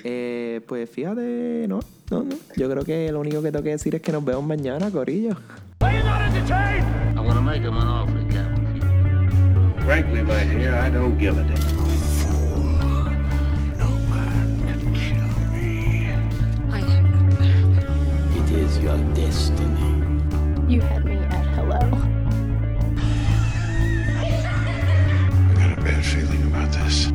Eh, pues fíjate, no, no, no. Yo creo que lo único que tengo que decir es que nos vemos mañana, Corillo. I'm gonna make him an offer again. Frankly, my dear, I don't give a damn. Nobody can kill me. I am. It is your destiny. You had me at hello. I got a bad feeling about this.